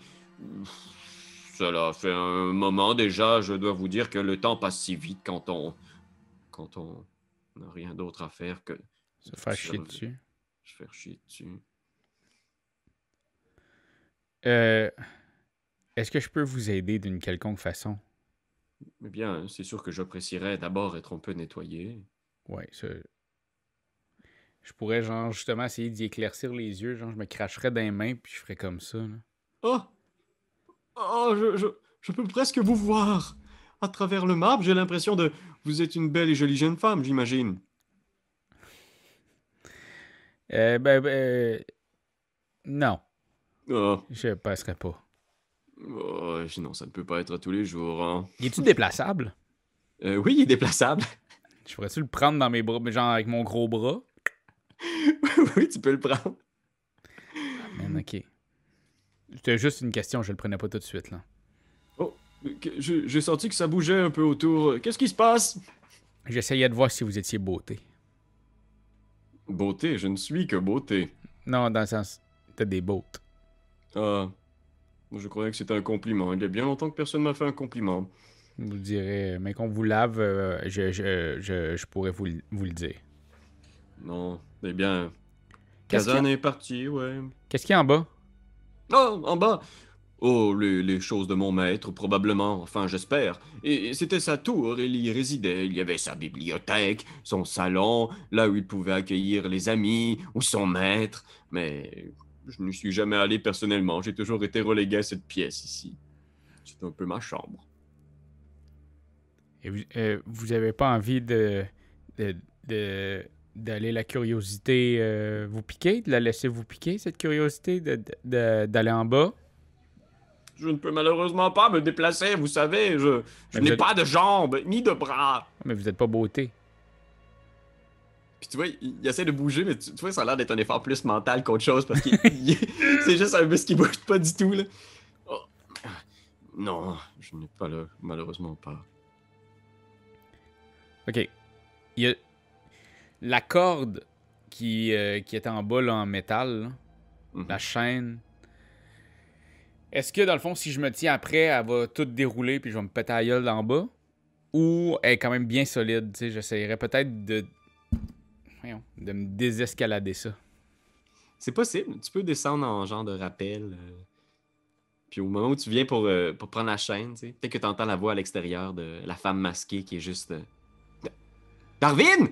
Cela fait un moment déjà. Je dois vous dire que le temps passe si vite quand on. quand on n'a rien d'autre à faire que Se faire chier dessus. se faire chier dessus. Euh, Est-ce que je peux vous aider d'une quelconque façon? Eh bien, c'est sûr que j'apprécierais d'abord être un peu nettoyé. Ouais, ça. Je pourrais, genre, justement, essayer d'y éclaircir les yeux. Genre, je me cracherais dans les mains, puis je ferais comme ça. là. Oh! Oh, je, je, je peux presque vous voir. À travers le marbre, j'ai l'impression de. Vous êtes une belle et jolie jeune femme, j'imagine. Euh, ben, ben, non, Oh, je passerai pas. oh, non, ça ne peut pas être tous les jours. Hein. Il est-tu déplaçable? Euh, oui, il est déplaçable. Je pourrais-tu le prendre dans mes bras, genre avec mon gros bras? oui, tu peux le prendre. Man, ok. C'était juste une question, je le prenais pas tout de suite, là. Oh, j'ai senti que ça bougeait un peu autour. Qu'est-ce qui se passe? J'essayais de voir si vous étiez beauté. Beauté, je ne suis que beauté. Non, dans le sens, t'as des bottes. Ah, je croyais que c'était un compliment. Il y a bien longtemps que personne m'a fait un compliment. Vous direz, mais qu'on vous lave, euh, je, je, je, je pourrais vous, vous le dire. Non, eh bien, Qu'est-ce Kazan qu'il y est parti, ouais. Qu'est-ce qu'il y a en bas? Oh, en bas. Oh, les, les choses de mon maître, probablement. Enfin, j'espère. Et, et c'était sa tour, il y résidait. Il y avait sa bibliothèque, son salon, là où il pouvait accueillir les amis, ou son maître. Mais je n'y suis jamais allé personnellement. J'ai toujours été relégué à cette pièce ici. C'est un peu ma chambre. Et vous, euh, vous avez pas envie de, de, de- d'aller la curiosité euh, vous piquer, de la laisser vous piquer, cette curiosité d'aller en bas? je ne peux malheureusement pas me déplacer, vous savez, je, je n'ai êtes- pas de jambes ni de bras. Mais vous êtes pas beauté. Puis tu vois, il, il essaie de bouger, mais tu, tu vois, ça a l'air d'être un effort plus mental qu'autre chose parce que c'est juste un muscle qui bouge pas du tout. Là. Oh. Non, je n'ai pas là, malheureusement pas. Ok. Il y a la corde qui, euh, qui est en bas là, en métal, là, Mhm. la chaîne. Est-ce que dans le fond, si je me tiens après, elle va tout dérouler puis je vais me péter la gueule d'en bas? Ou elle est quand même bien solide? Tu sais, j'essayerais peut-être de. Voyons, de me désescalader ça. C'est possible, tu peux descendre en genre de rappel. euh, Puis au moment où tu viens pour, euh, pour prendre la chaîne, tu sais, peut-être que tu entends la voix à l'extérieur de la femme masquée qui est juste. euh, Darwin!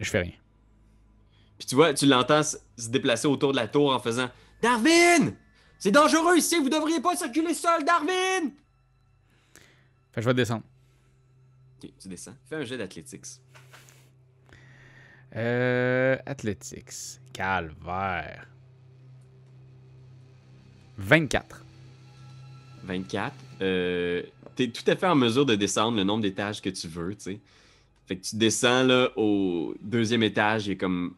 Je fais rien. Puis tu vois, tu l'entends se déplacer autour de la tour en faisant Darwin! C'est dangereux ici, vous devriez pas circuler seul, Darwin! Fait que je vais descendre. Ok, tu descends. Fais un jet d'athlétiques. Euh. Athletics. Calvaire. 24. 24. Euh, T'es tout à fait en mesure de descendre le nombre d'étages que tu veux, tu sais. Fait que tu descends là au deuxième étage, il y a comme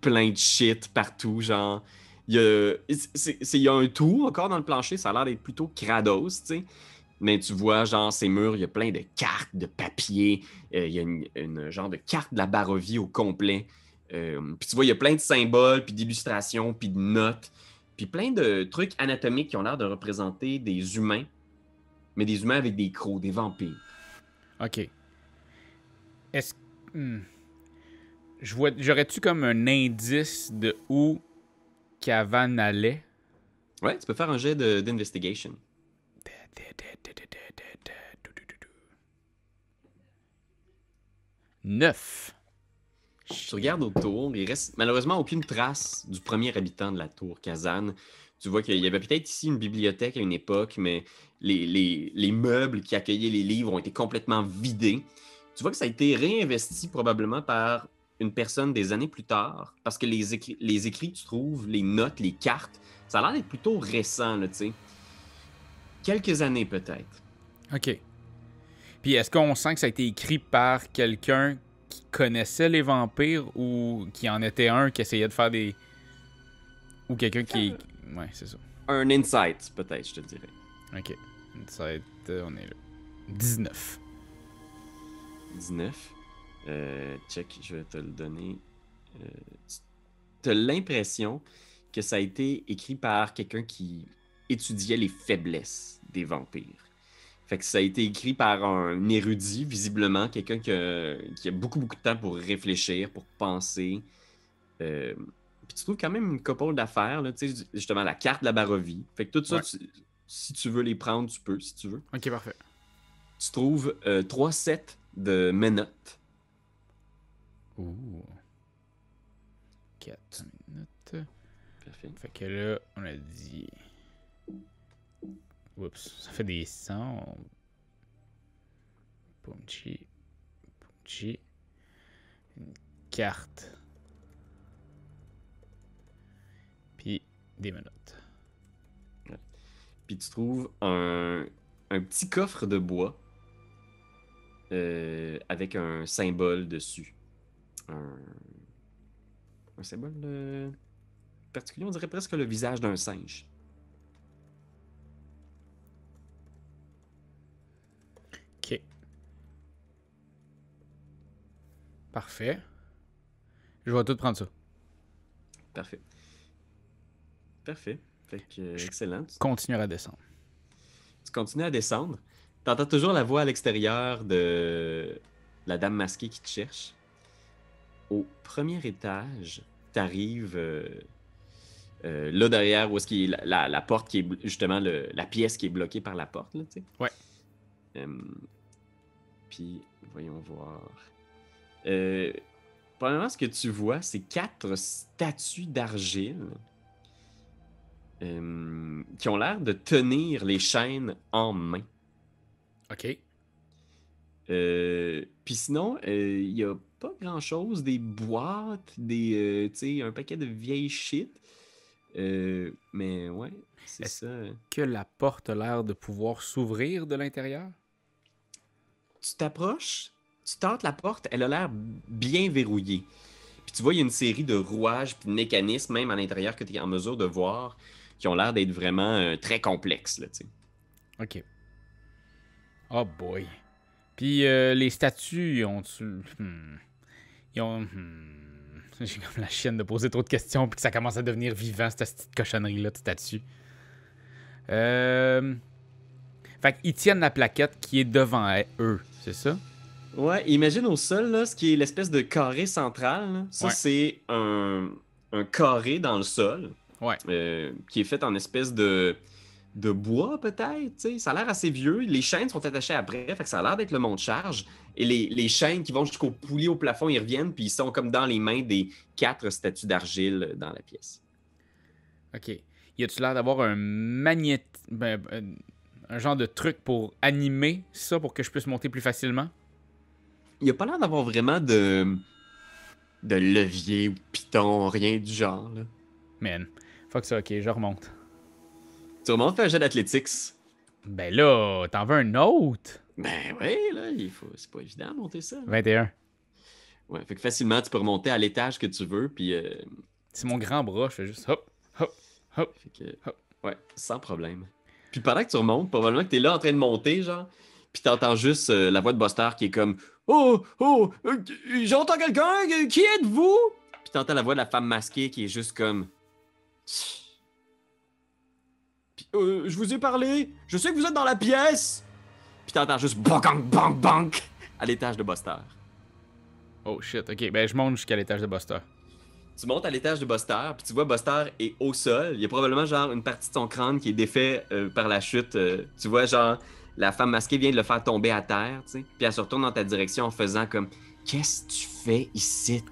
plein de shit partout, genre. Il y a, c'est- il y a un trou encore dans le plancher, ça a l'air d'être plutôt crados, tu sais. Mais tu vois, genre, ces murs, il y a plein de cartes, de papier. euh, il y a une, une genre de carte de la Barovie au complet. Euh, puis tu vois, il y a plein de symboles, puis d'illustrations, puis de notes. Puis plein de trucs anatomiques qui ont l'air de représenter des humains, mais des humains avec des crocs, des vampires. Ok. Est-ce. hmm. Je vois. J'aurais-tu comme un indice de où Cavan allait? Ouais, tu peux faire un jet de- d'investigation. 9. Tu regardes autour, il reste malheureusement aucune trace du premier habitant de la tour Kazan. Tu vois qu'il y avait peut-être ici une bibliothèque à une époque, mais les, les- les meubles qui accueillaient les livres ont été complètement vidés. Tu vois que ça a été réinvesti probablement par une personne des années plus tard, parce que les, écrits, les écrits que tu trouves, les notes, les cartes, ça a l'air d'être plutôt récent, là, tu sais. Quelques années peut-être. Ok. Puis est-ce qu'on sent que ça a été écrit par quelqu'un qui connaissait les vampires ou qui en était un qui essayait de faire des. Ou quelqu'un qui. Ouais, c'est ça. Un insight, peut-être, je te dirais. Ok. Être. euh, on est là. 19. 19. Euh, check, je vais te le donner. Euh, tu as l'impression que ça a été écrit par quelqu'un qui étudiait les faiblesses des vampires. Fait que ça a été écrit par un érudit, visiblement, quelqu'un qui a, qui a beaucoup, beaucoup de temps pour réfléchir, pour penser. Euh, puis tu trouves quand même une couple d'affaires, là, tu sais, justement la carte de la Barovie. Fait que tout ça, Ouais. tu- si tu veux les prendre, tu peux, si tu veux. Ok, parfait. Tu trouves euh, trois sets de menottes. Ouh. 4 minutes. Parfait. Fait que là, on a dit. Oups, ça fait des sons. Punchy. Punchy. Une carte. Puis des menottes. Puis tu trouves un, un petit coffre de bois euh, avec un symbole dessus. Un, un symbole euh, particulier, on dirait presque le visage d'un singe. Ok. Parfait. Je vais tout prendre ça. Parfait. Parfait. Fait que, euh, Je- excellent. Continuer à descendre. tu continues à descendre. Tu entends toujours la voix à l'extérieur de la dame masquée qui te cherche. Au premier étage, tu arrives là derrière où est-ce qu'il y a la, la- la porte qui est justement le- la pièce qui est bloquée par la porte. Là, tu sais. Ouais. Puis, voyons voir. Euh, premièrement, ce que tu vois, c'est quatre statues d'argile qui ont l'air de tenir les chaînes en main. Ok. Euh, Puis sinon, euh, il n'y a pas grand-chose. Des boîtes, des, euh, un paquet de vieilles shit. Euh, mais ouais, c'est ça. Que la porte a l'air de pouvoir s'ouvrir de l'intérieur? Tu t'approches, tu tentes la porte, elle a l'air bien verrouillée. Puis tu vois, il y a une série de rouages puis de mécanismes, même à l'intérieur, que tu es en mesure de voir, qui ont l'air d'être vraiment euh, très complexes. Là. Ok. Oh boy. Puis euh, les statues, ils ont. Hmm. Ils ont. hmm. J'ai comme la chienne de poser trop de questions puis que ça commence à devenir vivant, cette petite cochonnerie-là de statues. Euh... Fait qu'ils tiennent la plaquette qui est devant eux, c'est ça? Ouais, imagine au sol, là, ce qui est l'espèce de carré central. là. Ça, Ouais. c'est un, un carré dans le sol. Ouais. euh, qui est fait en espèce de, de bois, peut-être. tu sais. Ça a l'air assez vieux. Les chaînes sont attachées après, fait que ça a l'air d'être le mont de charge. Et les, les chaînes qui vont jusqu'au poulier au plafond, ils reviennent, puis ils sont comme dans les mains des quatre statues d'argile dans la pièce. Ok. Y a-tu l'air d'avoir un magnét... ben, ben, un genre de truc pour animer ça pour que je puisse monter plus facilement? Il n'y a pas l'air d'avoir vraiment de, de levier ou piton, rien du genre. là. Man. Fuck ça, ok, je remonte. Tu remontes un jet d'athlétiques. Ben là, t'en veux un autre? Ben oui, là, il faut... c'est pas évident de monter ça. 21. Ouais, fait que facilement, tu peux remonter à l'étage que tu veux, puis... euh, C'est mon grand bras, je fais juste hop, hop, hop. fait que... Hop. Ouais, sans problème. Puis pendant que tu remontes, probablement que t'es là en train de monter, genre, puis t'entends juste euh, la voix de Buster qui est comme « Oh, oh, euh, j'entends quelqu'un, qui êtes-vous? » Puis t'entends la voix de la femme masquée qui est juste comme « Puis, euh, je vous ai parlé, je sais que vous êtes dans la pièce! » Puis t'entends juste « Bang, bang, bang! » à l'étage de Buster. Oh shit, ok, ben je monte jusqu'à l'étage de Buster. Tu montes à l'étage de Buster, puis tu vois Buster est au sol. Il y a probablement genre une partie de son crâne qui est défait euh, par la chute. Euh, tu vois genre la femme masquée vient de le faire tomber à terre, tu sais. Puis elle se retourne dans ta direction en faisant comme Qu'est-ce que tu fais ici?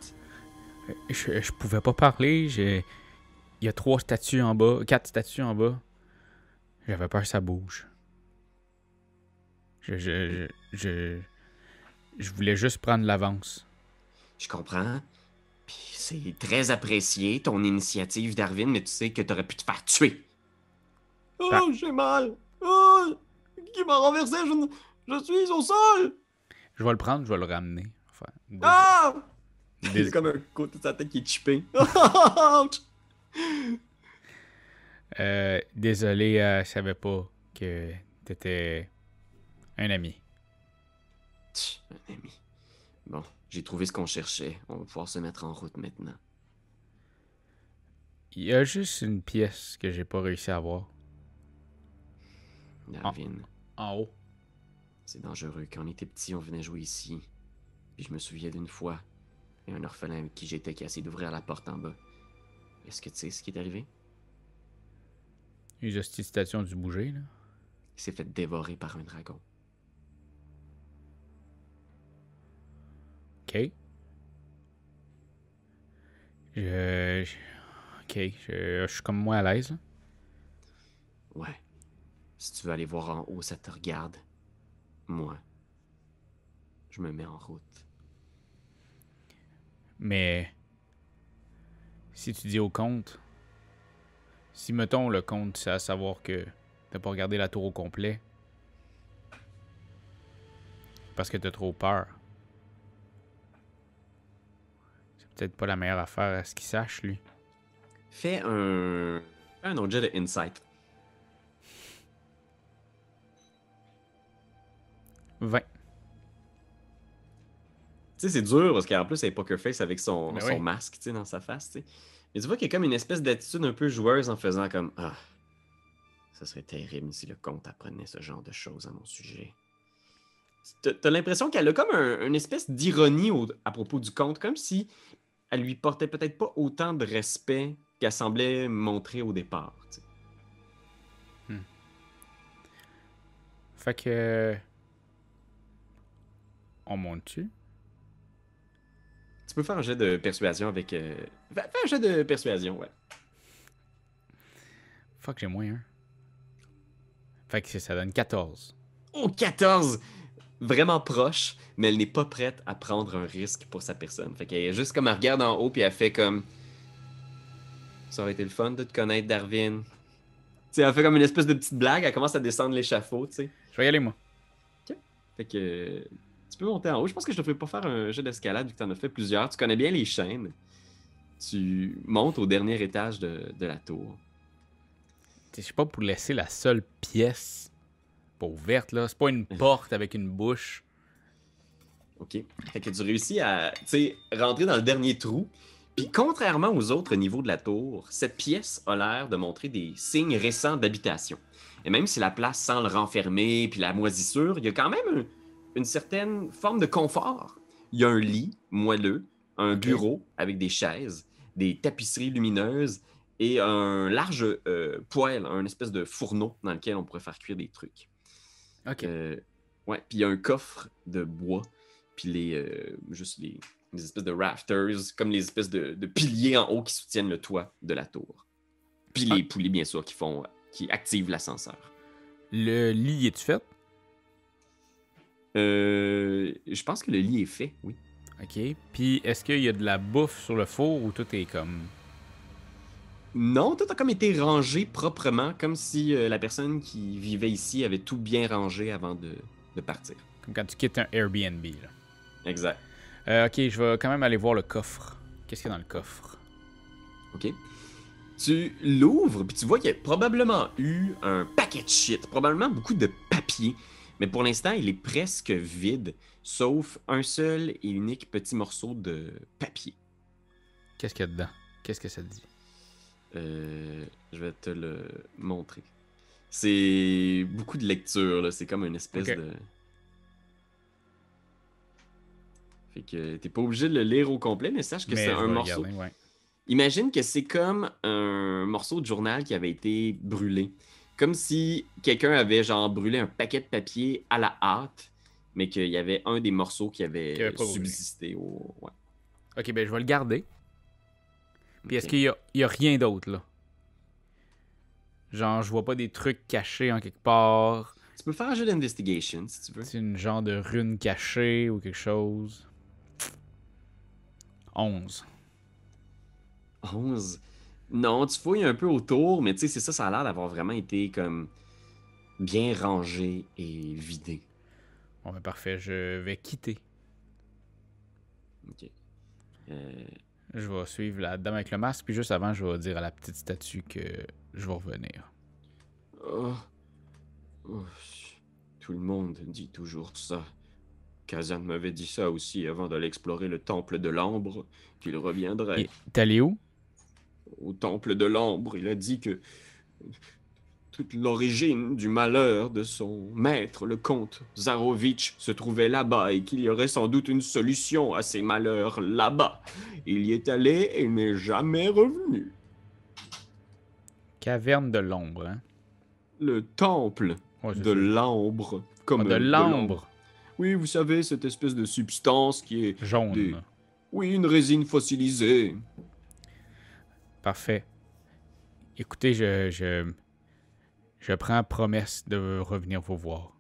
Je, je pouvais pas parler, j'ai. Il y a trois statues en bas, quatre statues en bas. J'avais peur que ça bouge. Je, je, je, je, voulais juste prendre l'avance. Je comprends. Puis c'est très apprécié ton initiative, Darwin, mais tu sais que t'aurais pu te faire tuer. Oh, j'ai mal. Oh, qui m'a renversé? Je, je suis au sol. Je vais le prendre, je vais le ramener. Enfin, Ah! A comme un côté de sa tête qui est chippé. Euh, désolé, euh, je savais pas que t'étais un ami. Tch, un ami. Bon, j'ai trouvé ce qu'on cherchait. On va pouvoir se mettre en route maintenant. Il y a juste une pièce que j'ai pas réussi à avoir. Darwin, En haut. c'est dangereux. Quand on était petit, on venait jouer ici. Puis je me souviens d'une fois, il y a un orphelin avec qui j'étais qui a essayé d'ouvrir la porte en bas. Est-ce que tu sais ce qui est arrivé? Les station du bouger, là. Il s'est fait dévorer par un dragon. Ok. Je. Ok, je, je suis comme moi à l'aise. Ouais. Si tu veux aller voir en haut, ça te regarde. Moi, je me mets en route. Mais. Si tu dis au compte. Si, mettons, le compte, c'est à savoir que t'as pas regardé la tour au complet. Parce que t'as trop peur. C'est peut-être pas la meilleure affaire à ce qu'il sache, lui. Fais un. Fais un autre jet de insight. 20. Tu sais, c'est dur parce qu'en plus, elle est poker face avec son, Ben son oui. masque, tu sais, dans sa face, tu sais. Mais tu vois qu'il y a comme une espèce d'attitude un peu joueuse en faisant comme Ah, ça serait terrible si le comte apprenait ce genre de choses à mon sujet. T'as l'impression qu'elle a comme un- une espèce d'ironie à propos du comte, comme si elle lui portait peut-être pas autant de respect qu'elle semblait montrer au départ. sais. Fait que. On monte dessus. Tu peux faire un jet de persuasion avec. euh, Fais un jet de persuasion, ouais. Fuck, j'ai moins un. Fait que ça donne 14. Oh, 14! Vraiment proche, mais elle n'est pas prête à prendre un risque pour sa personne. Fait qu'elle est juste comme elle regarde en haut puis elle fait comme. Ça aurait été le fun de te connaître, Darwin. Tu sais, elle fait comme une espèce de petite blague, elle commence à descendre l'échafaud, tu sais. Je vais y aller, moi. Fait que tu peux monter en haut. Je pense que je te ferai pas faire un jeu d'escalade vu que tu en as fait plusieurs. Tu connais bien les chaînes. Tu montes au dernier étage de, de la tour. Je sais pas pour laisser la seule pièce pas ouverte, là. C'est pas une porte avec une bouche. OK. Fait que tu réussis à rentrer dans le dernier trou. Puis contrairement aux autres niveaux de la tour, cette pièce a l'air de montrer des signes récents d'habitation. Et même si la place sent le renfermer puis la moisissure, il y a quand même un- une certaine forme de confort. Il y a un lit moelleux, un bureau avec des chaises, des tapisseries lumineuses et un large euh, poêle, un espèce de fourneau dans lequel on pourrait faire cuire des trucs. Ok. Euh, ouais, puis il y a un coffre de bois, puis les, euh, juste les, les espèces de rafters, comme les espèces de, de piliers en haut qui soutiennent le toit de la tour. Puis les Ah. poulies, bien sûr, qui font, qui activent l'ascenseur. Le lit, est-tu fait? Euh, je pense que le lit est fait, oui. Ok. Puis est-ce qu'il y a de la bouffe sur le four ou tout est comme. Non, tout a comme été rangé proprement, comme si euh, la personne qui vivait ici avait tout bien rangé avant de, de partir. Comme quand tu quittes un Airbnb, là. Exact. Euh, ok, je vais quand même aller voir le coffre. Qu'est-ce qu'il y a dans le coffre? OK? Tu l'ouvres, puis tu vois qu'il y a probablement eu un paquet de shit, probablement beaucoup de papier, mais pour l'instant, il est presque vide, sauf un seul et unique petit morceau de papier. Qu'est-ce qu'il y a dedans? Qu'est-ce que ça dit? Euh, je vais te le montrer. C'est beaucoup de lecture, là. c'est comme une espèce de... Fait que t'es pas obligé de le lire au complet, mais sache que c'est un morceau. regarder, ouais. Imagine que c'est comme un morceau de journal qui avait été brûlé. Comme si quelqu'un avait genre brûlé un paquet de papier à la hâte, mais qu'il y avait un des morceaux qui avait, Qui subsisté au. Ouais. Ok, ben je vais le garder. Puis est-ce qu'il y a, il y a rien d'autre, là? Genre, je vois pas des trucs cachés en quelque part. Tu peux faire un jeu d'investigation si tu veux. C'est une genre de rune cachée ou quelque chose. 11. 11. Non, tu fouilles un peu autour, mais tu sais, c'est ça, ça a l'air d'avoir vraiment été comme bien rangé et vidé. Bon, ben parfait, je vais quitter. Ok. Euh, Je vais suivre la dame avec le masque, puis juste avant, je vais dire à la petite statue que je vais revenir. Oh. Oh, Tout le monde dit toujours ça. Kazan m'avait dit ça aussi avant d'aller explorer le temple de l'ambre, qu'il reviendrait. T'es allé où? Au temple de l'ambre, il a dit que toute l'origine du malheur de son maître, le comte Zarovitch, se trouvait là-bas et qu'il y aurait sans doute une solution à ces malheurs là-bas. Il y est allé et n'est jamais revenu. Caverne de l'ombre, hein? Le temple Ouais, c'est de l'ambre. Comme Ah, de l'ambre Oui, vous savez, cette espèce de substance qui est... jaune. Des-. Oui, une résine fossilisée. Parfait. Écoutez, je, je, je prends promesse de revenir vous voir.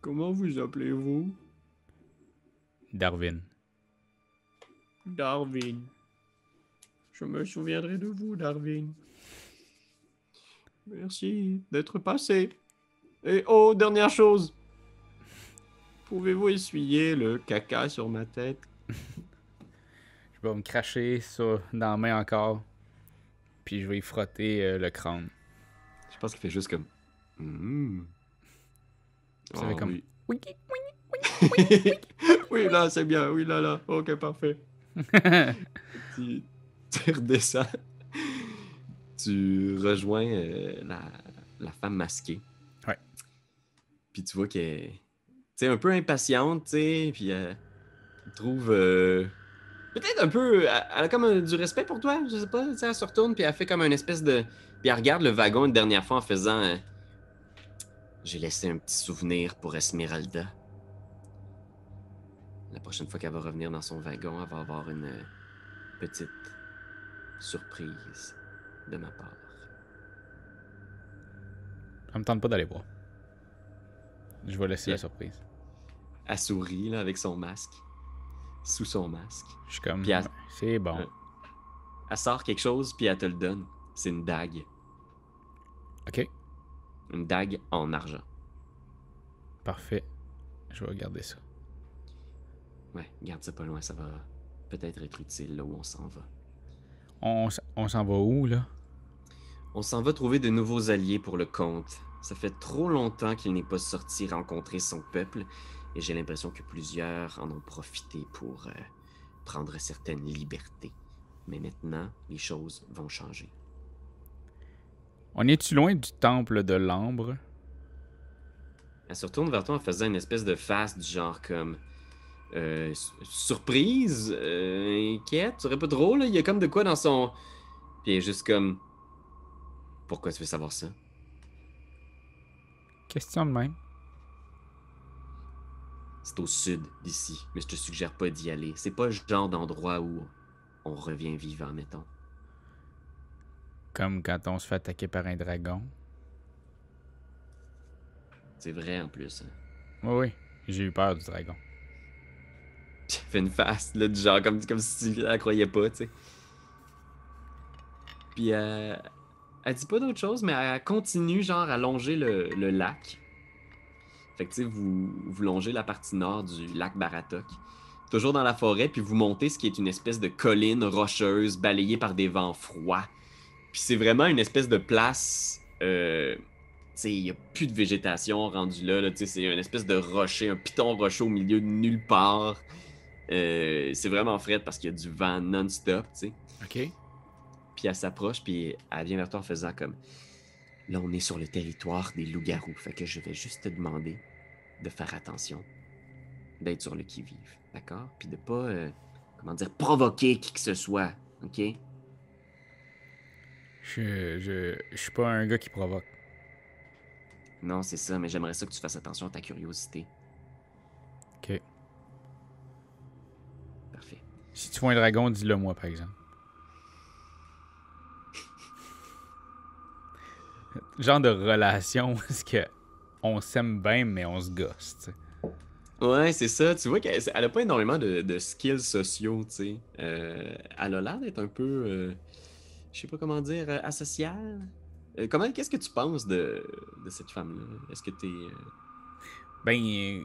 Comment vous appelez-vous? Darwin. Darwin. Je me souviendrai de vous, Darwin. Merci d'être passé. Et oh, dernière chose. Pouvez-vous essuyer le caca sur ma tête? Je vais me cracher ça dans la main encore. Puis je vais y frotter euh, le crâne. Je pense qu'il fait juste comme. Ça fait Ah comme- Oui. Oui. oui, là, c'est bien. Oui, là, là. Ok, parfait. tu, tu redescends. Tu rejoins euh, la, la femme masquée. Ouais. Puis tu vois qu'elle est un peu impatiente, tu sais, puis elle trouve euh, peut-être un peu elle elle a comme euh, du respect pour toi, je sais pas, tu sais, elle se retourne puis elle fait comme une espèce de puis elle regarde le wagon une dernière fois en faisant euh, j'ai laissé un petit souvenir pour Esmeralda. La prochaine fois qu'elle va revenir dans son wagon, elle va avoir une euh, petite surprise de ma part. Ça me tente pas d'aller voir. Je vais laisser la surprise. Elle sourit là, avec son masque. Sous son masque. Je suis comme. Elle- C'est bon. Elle sort quelque chose, puis elle te le donne. C'est une dague. Ok, Une dague en argent. parfait. Je vais regarder ça. Ouais, garde ça pas loin, ça va peut-être être utile là où on s'en va. On s'en va où, là? On s'en va trouver de nouveaux alliés pour le comte. Ça fait trop longtemps qu'il n'est pas sorti rencontrer son peuple, et j'ai l'impression que plusieurs en ont profité pour euh, prendre certaines libertés. Mais maintenant, les choses vont changer. On est-tu loin du temple de l'ambre? Elle se retourne vers toi en faisant une espèce de face du genre comme euh, su- surprise, euh, inquiète, tu serais pas drôle, là? il y a comme de quoi dans son. Puis elle est juste comme pourquoi tu veux savoir ça? Question de même. C'est au sud d'ici, mais je te suggère pas d'y aller. C'est pas le genre d'endroit où on revient vivant, mettons. Comme quand on se fait attaquer par un dragon. C'est vrai en plus. hein. Oui, oui. J'ai eu peur du dragon. Elle fait une face, là, du genre comme, comme si tu la croyais pas, tu sais. Puis euh, elle dit pas d'autre chose, mais elle continue, genre, à longer le, le lac. Fait que, vous, vous longez la partie nord du lac Baratok. Toujours dans la forêt, puis vous montez ce qui est une espèce de colline rocheuse balayée par des vents froids. Puis c'est vraiment une espèce de place. Euh, tu sais, il n'y a plus de végétation rendue là. là tu sais, c'est une espèce de rocher, un piton rocheux au milieu de nulle part. Euh, c'est vraiment frais parce qu'il y a du vent non-stop, tu sais. OK. Puis elle s'approche, puis elle vient vers toi en faisant comme Là, on est sur le territoire des loups-garous. Fait que je vais juste te demander de faire attention, d'être sur le qui-vive, d'accord? Puis de pas, euh, comment dire, provoquer qui que ce soit, ok? Je, je, je suis pas un gars qui provoque. Non, c'est ça, mais j'aimerais ça que tu fasses attention à ta curiosité. OK. Parfait. Si tu vois un dragon, dis-le moi, par exemple. Genre de relation est-ce que on s'aime bien, mais on se gosse, tu sais. Ouais, c'est ça. Tu vois qu'elle elle a pas énormément de, de skills sociaux, tu sais. Euh, elle a l'air d'être un peu, euh, je sais pas comment dire, euh, asociale. Euh, comment, qu'est-ce que tu penses de, de cette femme-là? Est-ce que t'es... Ben,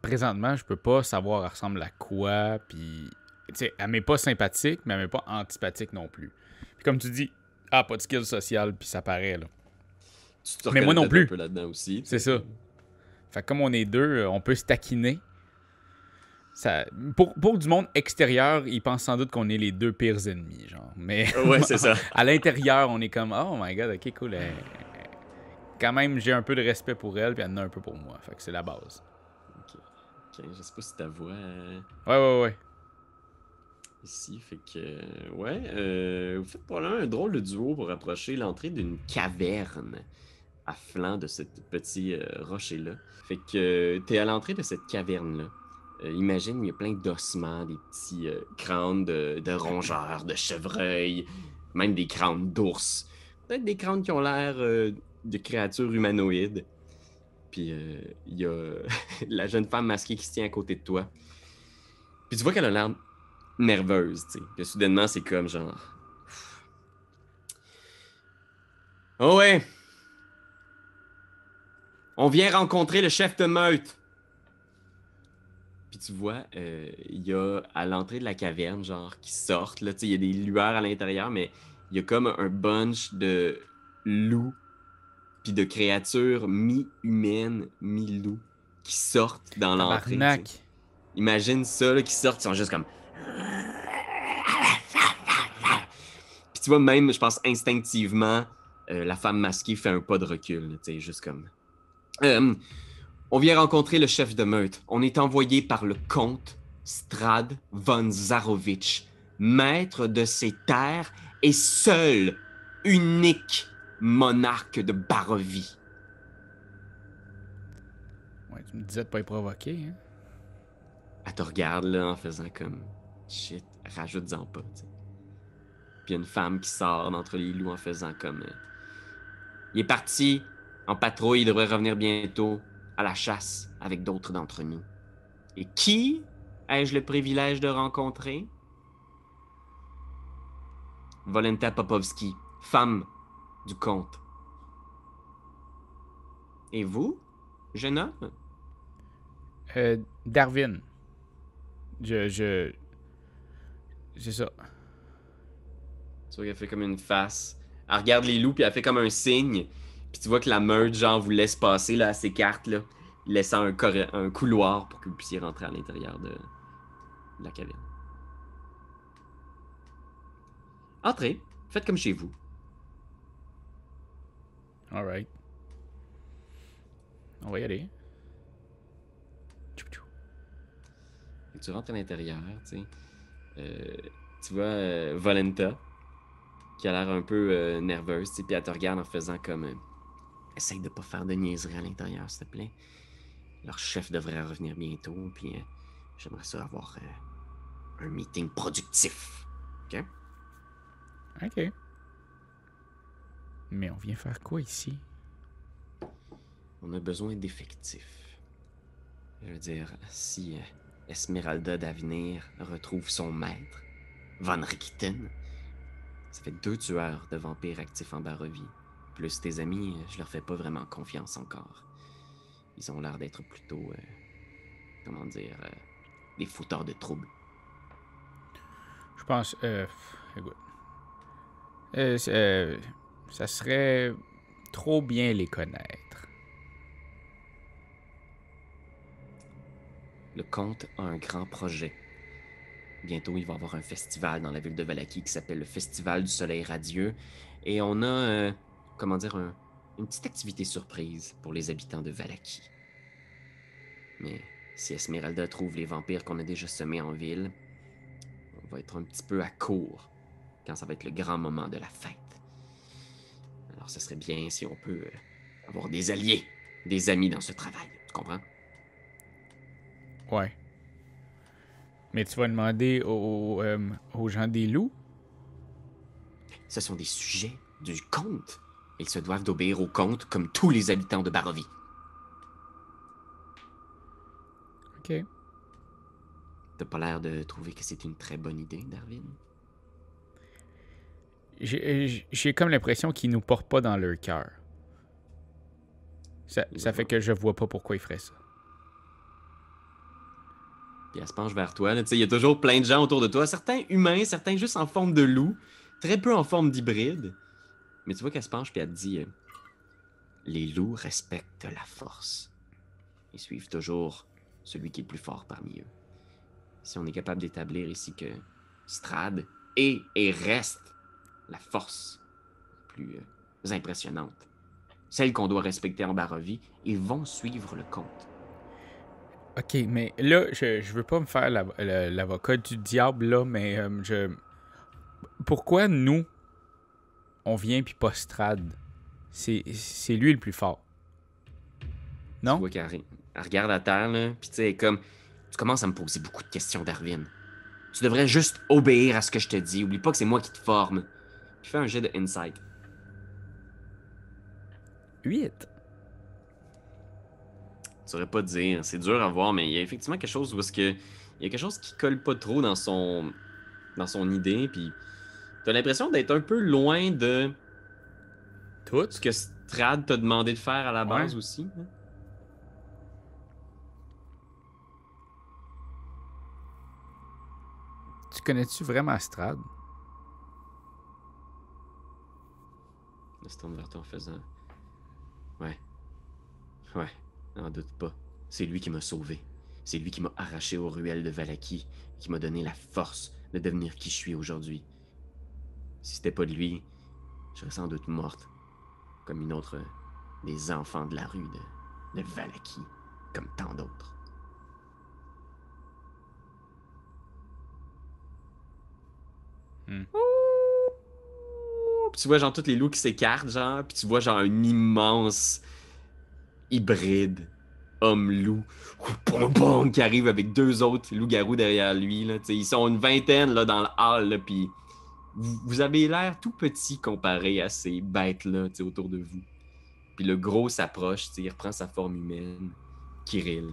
présentement, je peux pas savoir elle ressemble à quoi, puis... Tu sais, elle m'est pas sympathique, mais elle m'est pas antipathique non plus. Puis comme tu dis, ah, pas de skill social, puis ça paraît, là. Te Mais moi non plus. là-dedans aussi. C'est ça. Fait que comme on est deux, euh, on peut se taquiner. Ça, pour, pour du monde extérieur, ils pensent sans doute qu'on est les deux pires ennemis, genre. Mais Ouais, c'est ça. à l'intérieur, on est comme oh my god, ok, cool. elle- Quand même, j'ai un peu de respect pour elle, puis elle en a un peu pour moi. Fait que c'est la base. Ok, je sais pas si ta voix euh, Ouais, ouais, ouais. ici, fait que... ouais, euh, vous faites probablement un drôle de duo pour approcher l'entrée d'une caverne à flanc de ce petit euh, rocher-là. Fait que euh, t'es à l'entrée de cette caverne-là. Euh, imagine, il y a plein d'ossements, des petits euh, crânes de, rongeurs, de chevreuils, même des crânes d'ours. Peut-être des crânes qui ont l'air de créatures humanoïdes. Puis il y a la jeune femme masquée qui se tient à côté de toi. Puis tu vois qu'elle a l'air nerveuse, tu soudainement, c'est comme genre. Oh ouais! On vient rencontrer le chef de meute! Puis tu vois, euh, il y a à l'entrée de la caverne, genre, qui sortent, là, tu sais, il y a des lueurs à l'intérieur, mais il y a comme un bunch de loups, puis de créatures mi-humaines, mi-loups, qui sortent dans l'entrée. Imagine ça, là, qui sortent, ils sont juste comme. Puis tu vois, même, je pense, instinctivement, euh, la femme masquée fait un pas de recul, tu sais, juste comme. Euh, on vient rencontrer le chef de meute. On est envoyé par le comte Strad von Zarovitch, maître de ces terres et seul, unique monarque de Barovie. Ouais, tu me disais de pas y provoquer, hein. Elle te regarde là en faisant comme shit, rajoute-en pas. Puis il y a une femme qui sort d'entre les loups en faisant comme euh, Il est parti en patrouille, il devrait revenir bientôt à la chasse avec d'autres d'entre nous. Et qui ai-je le privilège de rencontrer? Volenta Popovski, femme du comte. Et vous, jeune homme? Euh, Darwin. Je. je... C'est ça. Qu'elle fait comme une face. Elle regarde les loups, puis elle fait comme un signe. Puis tu vois que la meute, genre, vous laisse passer, là, à ses cartes, là, laissant un, couloir pour que vous puissiez rentrer à l'intérieur de... de la caverne. Entrez, faites comme chez vous. Alright. On va y aller. Et tu rentres à l'intérieur, tu sais. Euh, tu vois euh, Volenta, qui a l'air un peu euh, nerveuse, tu sais, puis elle te regarde en faisant comme... Essaye de pas faire de niaiserie à l'intérieur, s'il te plaît. Leur chef devrait revenir bientôt, puis euh, j'aimerais ça avoir euh, un meeting productif. Ok? Mais on vient faire quoi ici? On a besoin d'effectifs. Je veux dire, si euh, Esmeralda d'Avenir retrouve son maître, Van Richten, ça fait deux tueurs de vampires actifs en Barovie. Plus tes amis, euh, je leur fais pas vraiment confiance encore. Ils ont l'air d'être plutôt, euh, comment dire, euh, des fouteurs de troubles. Je pense. Euh, écoute. Euh, ça serait trop bien les connaître. Le comte a un grand projet. Bientôt, il va y avoir un festival dans la ville de Valaki qui s'appelle le Festival du Soleil Radieux. Et on a, comment dire, un- une petite activité surprise pour les habitants de Valaki. Mais si Esmeralda trouve les vampires qu'on a déjà semés en ville, on va être un petit peu à court quand ça va être le grand moment de la fête. Alors, ce serait bien si on peut euh, avoir des alliés, des amis dans ce travail. Tu comprends? Ouais. Mais tu vas demander aux, euh, aux gens des loups? Ce sont des sujets du comte. Ils se doivent d'obéir au comte comme tous les habitants de Barovie. Ok. T'as pas l'air de trouver que c'est une très bonne idée, Darwin? J'ai j'ai comme l'impression qu'ils nous portent pas dans leur cœur. Ça, ça fait que je vois pas pourquoi ils feraient ça. Puis elle se penche vers toi. Il y a toujours plein de gens autour de toi. Certains humains, certains juste en forme de loup. Très peu en forme d'hybride. Mais tu vois qu'elle se penche puis elle te dit... euh, Les loups respectent la force. Ils suivent toujours celui qui est le plus fort parmi eux. Si on est capable d'établir ici que Strad est et reste la force plus euh, impressionnante, celle qu'on doit respecter en Barovie, ils vont suivre le comte. Ok, mais là, je, je veux pas me faire l'avocat du diable, là, mais euh, je. Pourquoi nous, on vient puis pas Strad? C'est lui le plus fort. Tu Non? vois qu'elle regarde à terre, là, puis tu sais, comme... Tu commences à me poser beaucoup de questions, Darwin. Tu devrais juste obéir à ce que je te dis. Oublie pas que c'est moi qui te forme. Puis fais un jet de insight. 8. Tu saurais pas dire, c'est dur à voir, mais il y a effectivement quelque chose où est-ce que... Il y a quelque chose qui colle pas trop dans son... dans son idée, puis... T'as l'impression d'être un peu loin de Tout? ce que Strad t'a demandé de faire à la base Ouais. aussi. hein? Tu connais-tu vraiment Strad? Se tourne vers toi en faisant. Ouais. Ouais, n'en doute pas. C'est lui qui m'a sauvé. C'est lui qui m'a arraché aux ruelles de Valaki et qui m'a donné la force de devenir qui je suis aujourd'hui. Si c'était pas de lui, je serais sans doute morte. Comme une autre des enfants de la rue de, de Valaki. Comme tant d'autres. Hmm. Puis tu vois genre tous les loups qui s'écartent genre, puis tu vois genre un immense hybride homme-loup qui arrive avec deux autres loups-garous derrière lui là, Tu sais, ils sont une vingtaine là dans le hall là, puis vous, avez l'air tout petit comparé à ces bêtes là, autour de vous. Puis le gros s'approche, il reprend sa forme humaine, Kirill.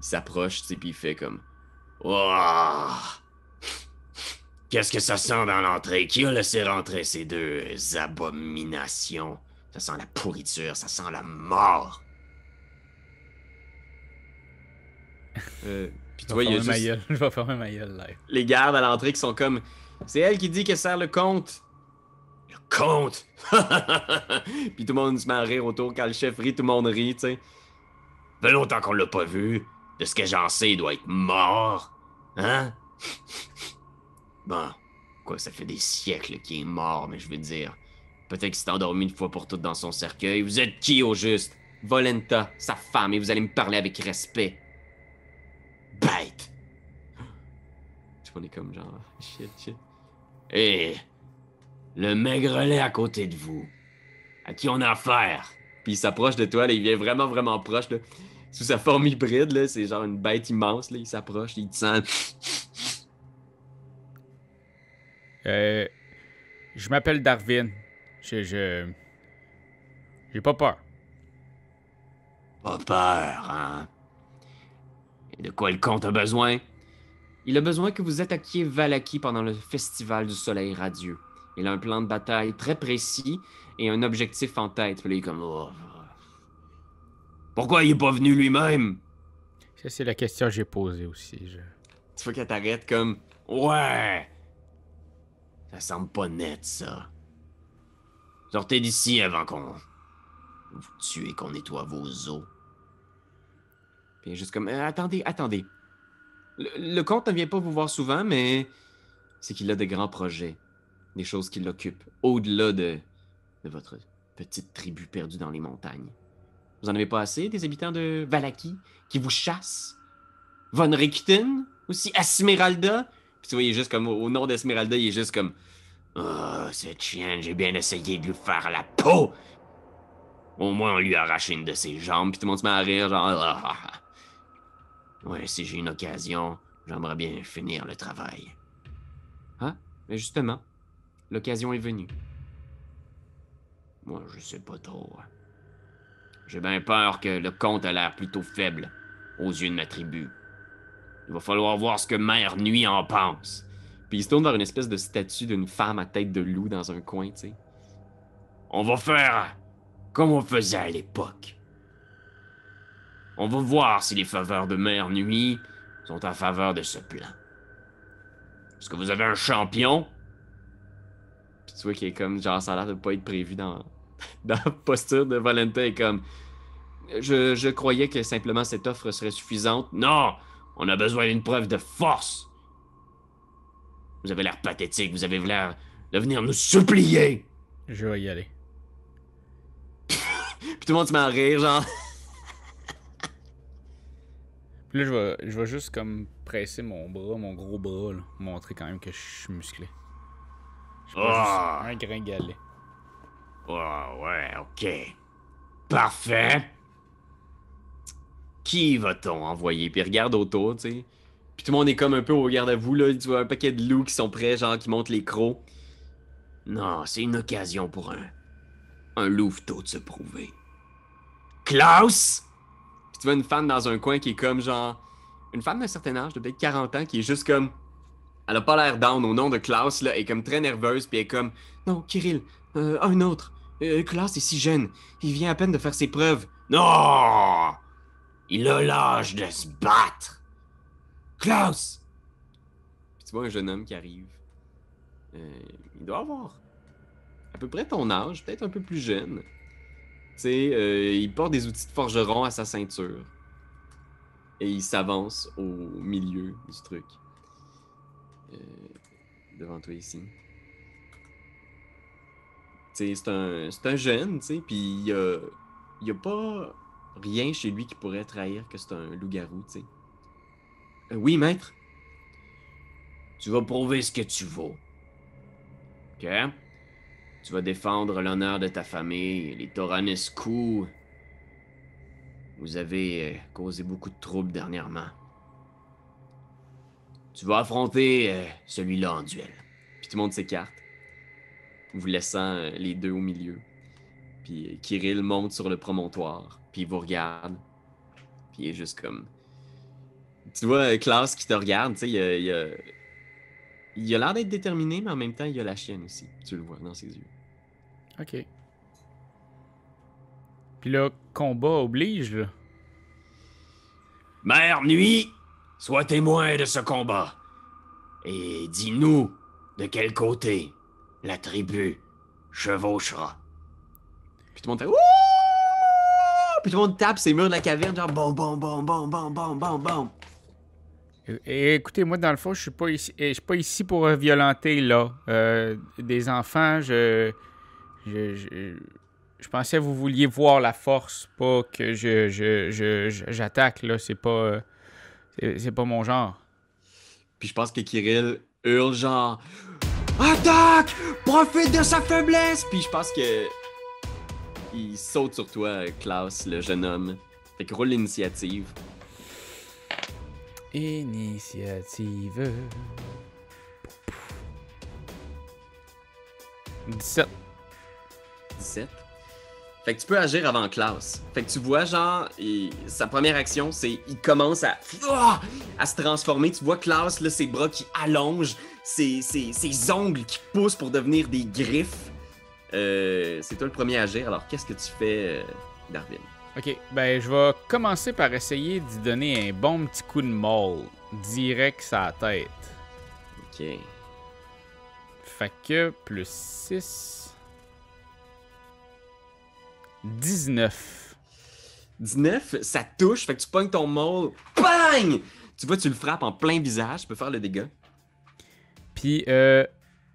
Il s'approche, puis il fait comme Ouah! Qu'est-ce que ça sent dans l'entrée? Qui a laissé rentrer ces deux abominations? Ça sent la pourriture, ça sent la mort. Euh, puis tu vois, il y a juste. Je vais fermer ma gueule live. les gardes à l'entrée qui sont comme. C'est elle qui dit que sert le compte. Le comte! Puis tout le monde se met à rire autour. Quand le chef rit, tout le monde rit, tu sais. fait longtemps qu'on l'a pas vu. De ce que j'en sais, il doit être mort. Hein? bon, quoi, ça fait des siècles qu'il est mort, mais je veux dire. Peut-être qu'il s'est endormi une fois pour toutes dans son cercueil. Vous êtes qui au juste? Volenta, sa femme, et vous allez me parler avec respect. On est comme genre. Shit, shit. Et le maigrelet à côté de vous. À qui on a affaire? Puis il s'approche de toi, là, il vient vraiment, vraiment proche, là. Sous sa forme hybride, là, c'est genre une bête immense, là. Il s'approche, il te sent. Euh, je m'appelle Darwin. Je. je... J'ai pas peur. Pas peur, hein? Et de quoi le comte a besoin? Il a besoin que vous attaquiez Valaki pendant le festival du soleil radieux. Il a un plan de bataille très précis et un objectif en tête. Puis là, il est comme. oh. Pourquoi il est pas venu lui-même? Ça, c'est la question que j'ai posée aussi. je- Tu vois qu'elle t'arrête comme. Ouais! Ça semble pas net, ça. Sortez d'ici avant qu'on vous tue et qu'on nettoie vos os. Puis juste comme. Euh, attendez, attendez. Le, comte ne vient pas vous voir souvent, mais c'est qu'il a de grands projets. Des choses qui l'occupent. Au-delà de, votre petite tribu perdue dans les montagnes. Vous en avez pas assez, des habitants de Valaki, qui vous chassent? Von Richten? Aussi Esmeralda? Puis tu vois, il est juste comme, au, au nom d'Esmeralda, il est juste comme, Oh, cette chienne, j'ai bien essayé de lui faire la peau! Au moins, on lui a arraché une de ses jambes. puis tout le monde se met à rire, genre, ah, ah, ah. Ouais, si j'ai une occasion, j'aimerais bien finir le travail. Mais justement, l'occasion est venue. Moi, je sais pas trop. J'ai bien peur que le comte a l'air plutôt faible aux yeux de ma tribu. Il va falloir voir ce que Mère Nuit en pense. Puis il se tourne vers une espèce de statue d'une femme à tête de loup dans un coin, tu sais. On va faire comme on faisait à l'époque. On va voir si les faveurs de Mère Nuit sont en faveur de ce plan. Est-ce que vous avez un champion? Puis tu vois qu'il est comme, genre, ça a l'air de pas être prévu dans, dans la posture de Valentin. est comme, je, je croyais que simplement cette offre serait suffisante. Non, on a besoin d'une preuve de force. Vous avez l'air pathétique, vous avez l'air de venir nous supplier. Je vais y aller. Puis tout le monde se met à rire, genre. Là, je vais, je vais juste comme presser mon bras, mon gros bras, là, montrer quand même que je suis musclé. Je suis pas Ah. juste un gringalet. Oh, ouais, ok. Parfait. Qui va-t-on envoyer? Puis regarde autour, tu sais. Puis tout le monde est comme un peu au regard à vous, là. Tu vois un paquet de loups qui sont prêts, genre, qui montent les crocs. Non, c'est une occasion pour un. un louveteau de se prouver. Klaus! Tu vois une femme dans un coin qui est comme, genre. Une femme d'un certain âge, de peut-être 40 ans, qui est juste comme. Elle a pas l'air down au nom de Klaus, là. Elle est comme très nerveuse, puis elle est comme. Non, Kirill, euh, un autre. Euh, Klaus est si jeune. Il vient à peine de faire ses preuves. Non! Il a l'âge de se battre! Klaus! Puis tu vois un jeune homme qui arrive. Euh, il doit avoir à peu près ton âge, peut-être un peu plus jeune. Euh, il porte des outils de forgeron à sa ceinture. Et il s'avance au milieu du truc. Euh, devant toi ici. C'est un, un jeune, tu sais, puis il y a, a pas rien chez lui qui pourrait trahir que c'est un loup-garou, tu sais. Euh, oui, maître? Tu vas prouver ce que tu vaux. Ok? Tu vas défendre l'honneur de ta famille, les Toranescu. Vous avez euh, causé beaucoup de troubles dernièrement. Tu vas affronter euh, celui-là en duel. Puis tout le monde s'écarte, vous laissant euh, les deux au milieu. Puis Kirill monte sur le promontoire, puis il vous regarde. Puis il est juste comme. Tu vois Klaus qui te regarde, tu sais, Il a l'air d'être déterminé, mais en même temps, il a la chienne aussi. Tu le vois dans ses yeux. Ok. Puis là, combat oblige, là. Mère Nuit, sois témoin de ce combat. Et dis-nous de quel côté la tribu chevauchera. Puis tout le monde fait Wouh! Puis tout le monde tape ces murs de la caverne, genre bon, bon, bon, bon, bon, bon, bon, bon. Écoutez, moi, dans le fond, je suis pas ici, je suis pas ici pour violenter, là. Euh, des enfants, je, je, je, je pensais que vous vouliez voir la force, pas que je, je, je- j'attaque, là. C'est pas, c'est, c'est pas mon genre. Puis je pense que Kirill hurle genre Attaque! Profite de sa faiblesse! Puis je pense que. Il saute sur toi, Klaus, le jeune homme. Fait que roule l'initiative. Initiative. 17. 17. Fait que tu peux agir avant Klaus. Fait que tu vois, genre, sa première action, c'est il commence à, Ah! à se transformer. Tu vois Klaus, là, ses bras qui allongent, ses, ses- ses ongles qui poussent pour devenir des griffes. Euh, c'est toi le premier à agir. Alors, qu'est-ce que tu fais, euh, Darwin? Ok, ben je vais commencer par essayer d'y donner un bon petit coup de maul. Direct sa tête. Ok. Fait que plus 6. 19. 19, ça touche. Fait que tu pognes ton maul. Bang! Tu vois, tu le frappes en plein visage. Tu peux faire le dégât. Puis euh,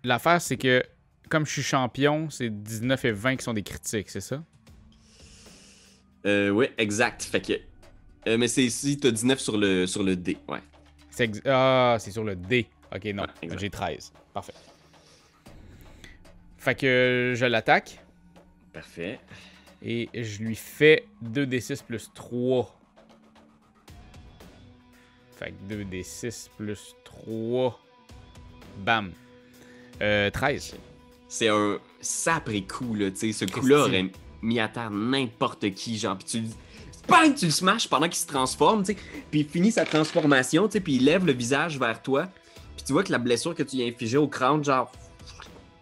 l'affaire, c'est que comme je suis champion, c'est 19 et 20 qui sont des critiques, c'est ça? Euh, ouais, exact. Fait que. euh, mais c'est ici, t'as 19 sur le, sur le dé. Ouais. Ex- Ah, c'est sur le D. Ok, non. Ouais. J'ai 13. Parfait. Fait que je l'attaque Parfait. Et je lui fais 2d6 plus 3. Fait que 2d6 plus 3. Bam. Euh, 13. C'est un sapré coup, là. Tu sais, ce coup-là aurait mis à terre n'importe qui. Genre, puis tu le. Bang! Tu le smashes pendant qu'il se transforme, tu sais. Puis il finit sa transformation, tu sais. Puis il lève le visage vers toi. Puis tu vois que la blessure que tu lui as infligée au crâne, genre.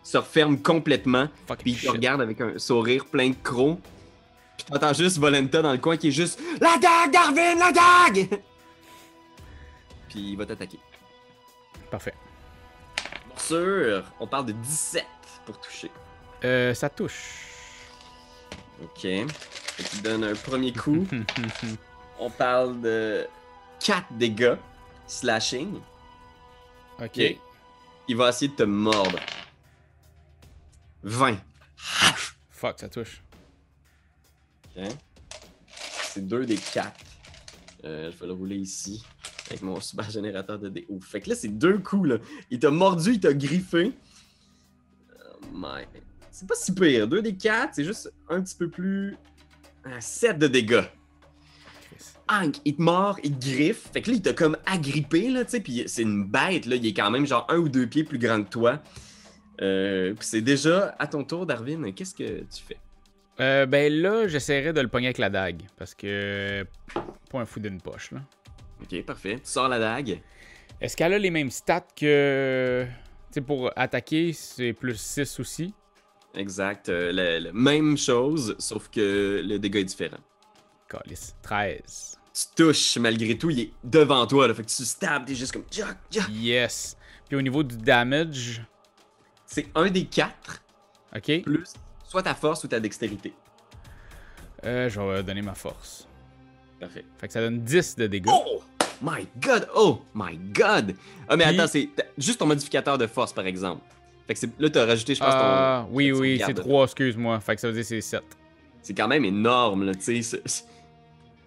Se referme complètement. Puis il te regarde avec un sourire plein de crocs. Puis t'entends juste Volenta dans le coin qui est juste La dague, Darwin, la dague! Puis il va t'attaquer. Parfait. Morsure, on parle de 17 pour toucher. Euh, ça touche. Ok. Fait qu'il donne un premier coup. on parle de 4 dégâts. Slashing. ok. Ok. Il va essayer de te mordre. 20. Fuck, ça touche. Ok. C'est 2 des 4. Euh, je vais le rouler ici. Avec mon super générateur de dés. Ouf. Fait que là, c'est deux coups, là. Il t'a mordu, il t'a griffé. Oh my. C'est pas si pire. 2 des 4, c'est juste un petit peu plus. 7 de dégâts. Hank, il te mord, il te griffe. Fait que là, il t'a comme agrippé, là, tu sais. Puis c'est une bête, là. Il est quand même genre un ou deux pieds plus grand que toi. Euh, c'est déjà à ton tour, Darwin. Qu'est-ce que tu fais? Euh, ben là, j'essaierai de le pogner avec la dague. Parce que. Pas un fou d'une poche, là. Ok, parfait. Tu sors la dague. Est-ce qu'elle a les mêmes stats que. Tu sais, pour attaquer, c'est plus 6 aussi? Exact. euh, le- même chose, sauf que le dégât est différent. Calice. 13. Tu touches, malgré tout, il est devant toi. Là, fait que tu stabs, t'es juste comme. Jack, Jack. Yes. Puis au niveau du damage. C'est un des quatre, Ok. plus soit ta force ou ta dextérité. Euh, je vais donner ma force. Parfait. Fait que ça donne 10 de dégâts. Oh! My god! Oh! My god! Ah, mais Puis- attends, c'est juste ton modificateur de force, par exemple. Fait que c'est- là, t'as rajouté, je pense, Ah, ton. oui, oui, c'est 3, excuse-moi. Fait que ça veut dire c'est 7. C'est quand même énorme, là, tu sais.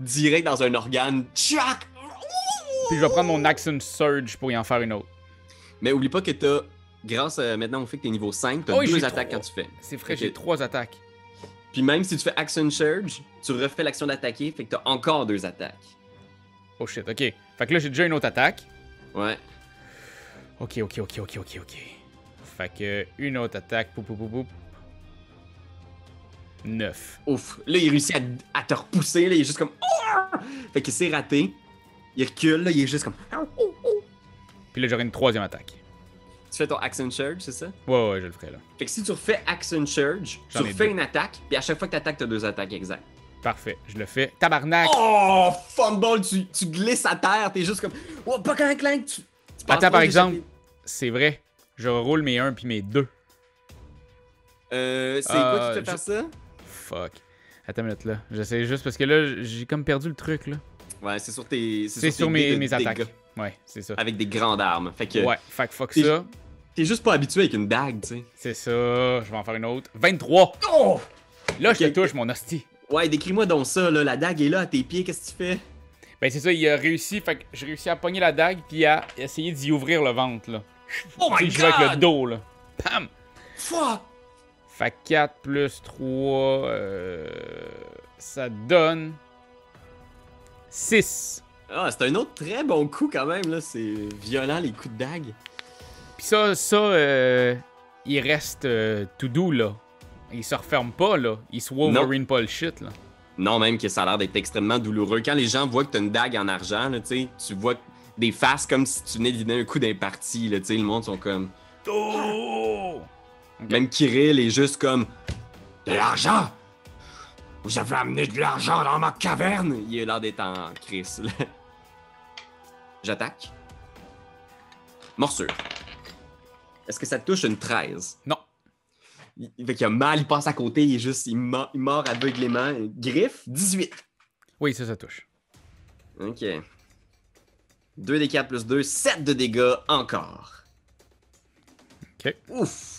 Direct dans un organe. Tchac! Puis je vais prendre mon Action Surge pour y en faire une autre. Mais oublie pas que t'as, grâce à, maintenant au fait que t'es niveau 5, t'as Oh, deux attaques trois. quand tu fais. C'est Ok. j'ai 3 attaques. Puis même si tu fais Action Surge, tu refais l'action d'attaquer, fait que t'as encore deux attaques. Oh shit, ok. Fait que là, j'ai déjà une autre attaque. Ouais. Ok, ok, ok, ok, ok, ok. Fait que une autre attaque. Poup, poup, poup, poup. 9. Ouf. Là, il réussit à, à te repousser, là, il est juste comme. Ah! Fait que c'est raté. Il recule, là, il est juste comme. Puis là, j'aurai une troisième attaque. Tu fais ton Action Surge, c'est ça? Ouais, ouais, je le ferai là. Fait que si tu refais Action Surge, tu refais une attaque, puis à chaque fois que tu attaques, tu as deux attaques exactes. Parfait, je le fais. Tabarnak! Oh, fumble, tu, tu glisses à terre, t'es juste comme. Oh, pas clank clank, tu. tu Attends, par exemple, c'est vrai. Je roule mes 1 puis mes 2. Euh, c'est Euh, quoi qui te fait faire je- ça? Fuck. Attends une minute là. J'essaie juste parce que là, j'ai comme perdu le truc là. Ouais, c'est sur tes. C'est sur mes, mes attaques. Ouais, c'est ça. Avec des grandes armes. Fait que. Ouais, fait que fuck ça. T'es juste pas habitué avec une dague, tu sais. C'est ça. Je vais en faire une autre. 23! Oh! Là, je te touche, mon hostie. Ouais, décris-moi donc ça, là. La dague est là à tes pieds, qu'est-ce que tu fais? Ben, c'est ça, il a réussi. Fait que j'ai réussi à pogner la dague puis à essayer d'y ouvrir le ventre là. Oh my je joue avec le god! dos là. Pam! Fuck! Fait que 4 plus 3, euh, ça donne 6. Ah, c'est un autre très bon coup quand même, là. C'est violent, les coups de dague. Puis ça, ça, euh, il reste euh, tout doux là. Il se referme pas là. Il se Wolverine pas le shit là. Non, même que ça a l'air d'être extrêmement douloureux. Quand les gens voient que t'as une dague en argent, là, tu sais, tu vois des faces comme si tu venais de donner un coup d'imparti, là, tu sais, le monde sont comme... Oh! Même Kirill est juste comme... De l'argent Vous avez amené de l'argent dans ma caverne Il a l'air d'être en crise, là. J'attaque. Morsure. Est-ce que ça te touche une 13? Non. Il, fait qu'il a mal, il passe à côté, il est juste... Il, mord- il mord aveuglément. Griffe, 18. Oui, ça, ça touche. Ok. 2 des 4 plus 2, 7 de dégâts encore. Ok. Ouf!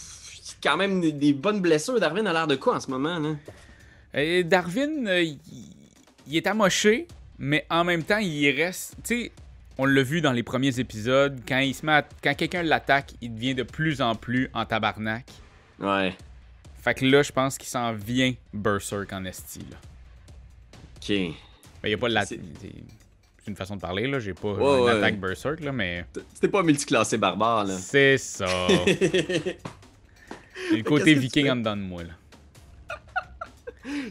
Quand même des, des bonnes blessures. Darwin a l'air de quoi en ce moment, là? Et Darwin, euh, il, il est amoché, mais en même temps, il reste. Tu sais, on l'a vu dans les premiers épisodes, quand il se met à- quand quelqu'un l'attaque, il devient de plus en plus en tabarnak. Ouais. Fait que là, je pense qu'il s'en vient Berserk en esti. Là. Ok. Ben, il y a pas la. C'est- une façon de parler, là. J'ai pas Ouais, une ouais. attaque Berserk, là, mais. C'était pas multiclassé barbare, là. C'est ça. Le côté viking en dedans de moi, là.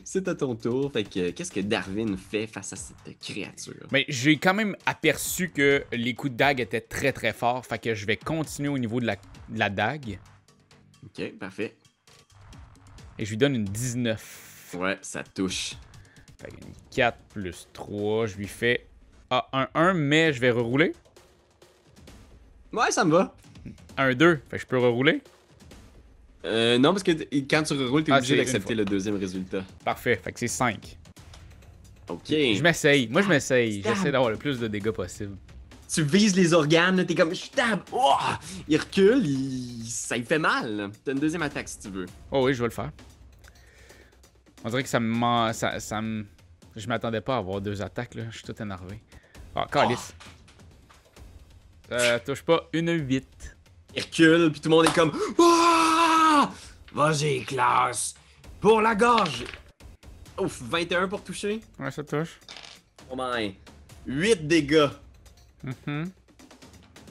C'est à ton tour. Fait que, qu'est-ce que Darwin fait face à cette créature? Mais j'ai quand même aperçu que les coups de dague étaient très très forts. Fait que je vais continuer au niveau de la, de la dague. Ok, parfait. Et je lui donne une 19. Ouais, ça touche. Fait que une 4 plus 3. Je lui fais ah, un 1, mais je vais rerouler. Ouais, ça me va. Un 2. Fait que je peux rerouler. Euh, non, parce que quand tu reroules, t'es Ah, obligé d'accepter le deuxième résultat. Parfait. Fait que c'est 5. Ok. Je m'essaye. Moi, je m'essaye. Stab. J'essaie d'avoir le plus de dégâts possible. Tu vises les organes, là, t'es comme je tape. Oh! Il recule, il... ça lui fait mal. T'as une deuxième attaque si tu veux. Oh oui, je vais le faire. On dirait que ça me. Ça, ça me... Je m'attendais pas à avoir deux attaques, là. Je suis tout énervé. Ah, calice. Ça touche pas. Une 8. Il recule, puis tout le monde est comme Ah! Vas-y, classe Pour la gorge Ouf, 21 pour toucher. Ouais, ça touche. Oh my. 8 dégâts. Mhm.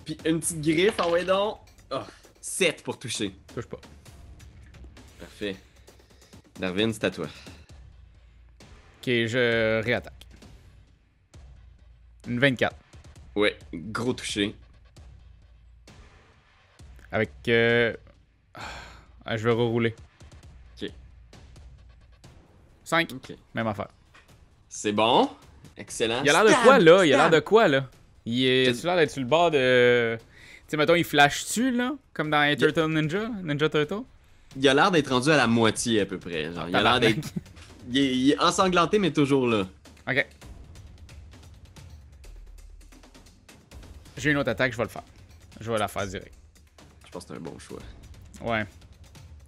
Puis une petite griffe, ah ouais donc. Oh, 7 pour toucher. Touche pas. Parfait. Darwin, c'est à toi. Ok, je réattaque. Une 24. Ouais, gros touché. Avec. Euh... ah, je vais rerouler. Ok. 5. Ok. Même affaire. C'est bon. Excellent. Il a l'air de quoi là? Il a l'air de quoi là? Il est. Tu l'air d'être sur le bord de. Tu sais, mettons, il flash-tu là? Comme dans les Turtle Ninja? Ninja Turtle? Il a l'air d'être rendu à la moitié à peu près. Genre, il a l'air d'être. Il est, il est ensanglanté, mais toujours là. Ok. J'ai une autre attaque, je vais le faire. Je vais la faire direct. Je pense que c'est un bon choix. Ouais.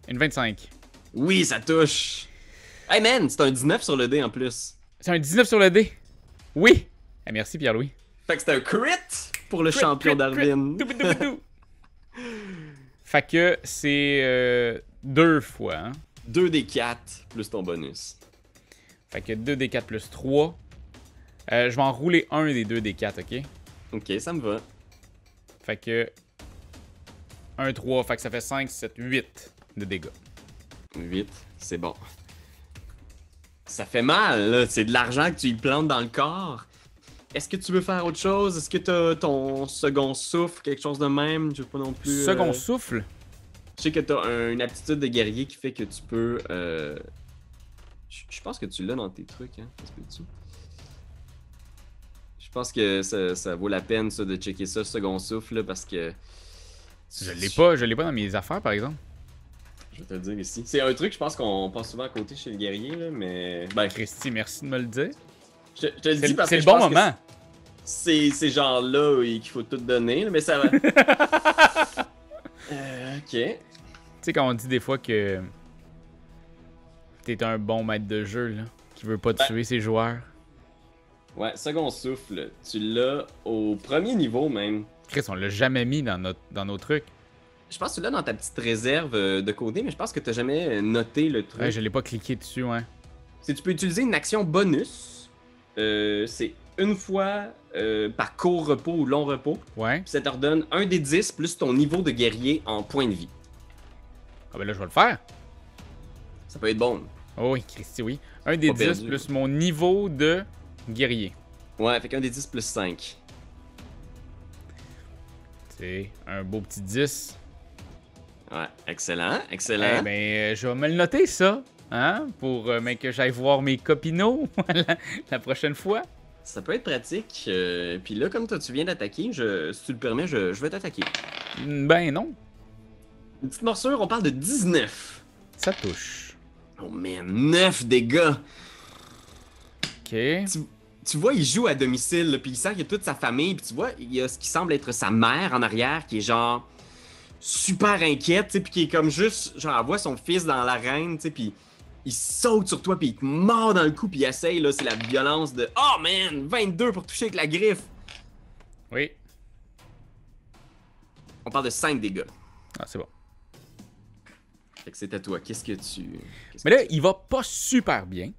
Une 25. Oui, ça touche. Hey man, c'est un 19 sur le dé en plus. C'est un 19 sur le dé. Oui. Eh, merci Pierre-Louis. Fait que c'est un crit pour le Crit, champion toup. fait que c'est euh, deux fois. Hein? 2 des 4 plus ton bonus. Fait que 2 des 4 plus 3. Euh, je vais en rouler un des 2 des 4, ok? Ok, ça me va. Fait que 1, 3, fait que ça fait 5, 7, 8 de dégâts. 8, c'est bon. Ça fait mal, là. C'est de l'argent que tu lui plantes dans le corps. est-ce que tu veux faire autre chose? Est-ce que t'as ton second souffle, quelque chose de même? Je veux pas non plus. Second euh, souffle? Je sais que t'as un- une aptitude de guerrier qui fait que tu peux. euh, Je pense que tu l'as dans tes trucs, hein? Je pense que ça, ça vaut la peine ça, de checker ça, second souffle, là, parce que. Je l'ai pas, je l'ai pas dans mes affaires, par exemple. Je vais te le dire ici. C'est un truc, je pense qu'on passe souvent à côté chez le guerrier, là, mais. Ben, Christy, merci de me le dire. je, je te le C'est dis parce c'est que le je bon moment. C'est ces gens-là qu'il faut tout donner, là, mais ça va. Euh, ok. Tu sais, quand on dit des fois que t'es un bon maître de jeu, là, qui veut pas Ben. tuer ses joueurs. Ouais, second souffle, tu l'as au premier niveau même. Chris, on l'a jamais mis dans, notre, dans nos trucs. Je pense que tu l'as dans ta petite réserve euh, de coder, mais je pense que tu jamais euh, noté le truc. Ouais, je l'ai pas cliqué dessus, ouais. C'est tu peux utiliser une action bonus. Euh, c'est une fois euh, par court repos ou long repos. Ouais. Puis ça te redonne un des 10 plus ton niveau de guerrier en points de vie. Ah ben là, je vais le faire. Ça peut être bon. Oh oui, Christy, oui. Un des Pas 10 perdu. plus mon niveau de guerrier. Ouais, fait qu'un des 10 plus 5. C'est un beau petit 10. Ouais, excellent, excellent. Eh ben, euh, je vais me le noter, ça. Hein? Pour euh, que j'aille voir mes copinots la, la prochaine fois. Ça peut être pratique. euh, Puis là, comme toi, tu viens d'attaquer, je, si tu le permets, je, je vais t'attaquer. Ben non, Une petite morsure, on parle de 19. ça touche. Oh man, 9 dégâts. Ok. Tu vois, il joue à domicile, puis il sent qu'il y a toute sa famille, puis tu vois, il y a ce qui semble être sa mère en arrière, qui est genre super inquiète, tu sais, puis qui est comme juste, genre, elle voit son fils dans l'arène, tu sais, puis il saute sur toi, puis il te mord dans le cou, puis il essaye, là, c'est la violence de « Oh man, 22 pour toucher avec la griffe! Oui. » On parle de 5 dégâts. Ah, c'est bon. Fait que c'est à toi, qu'est-ce que tu... Mais là, il va pas super bien.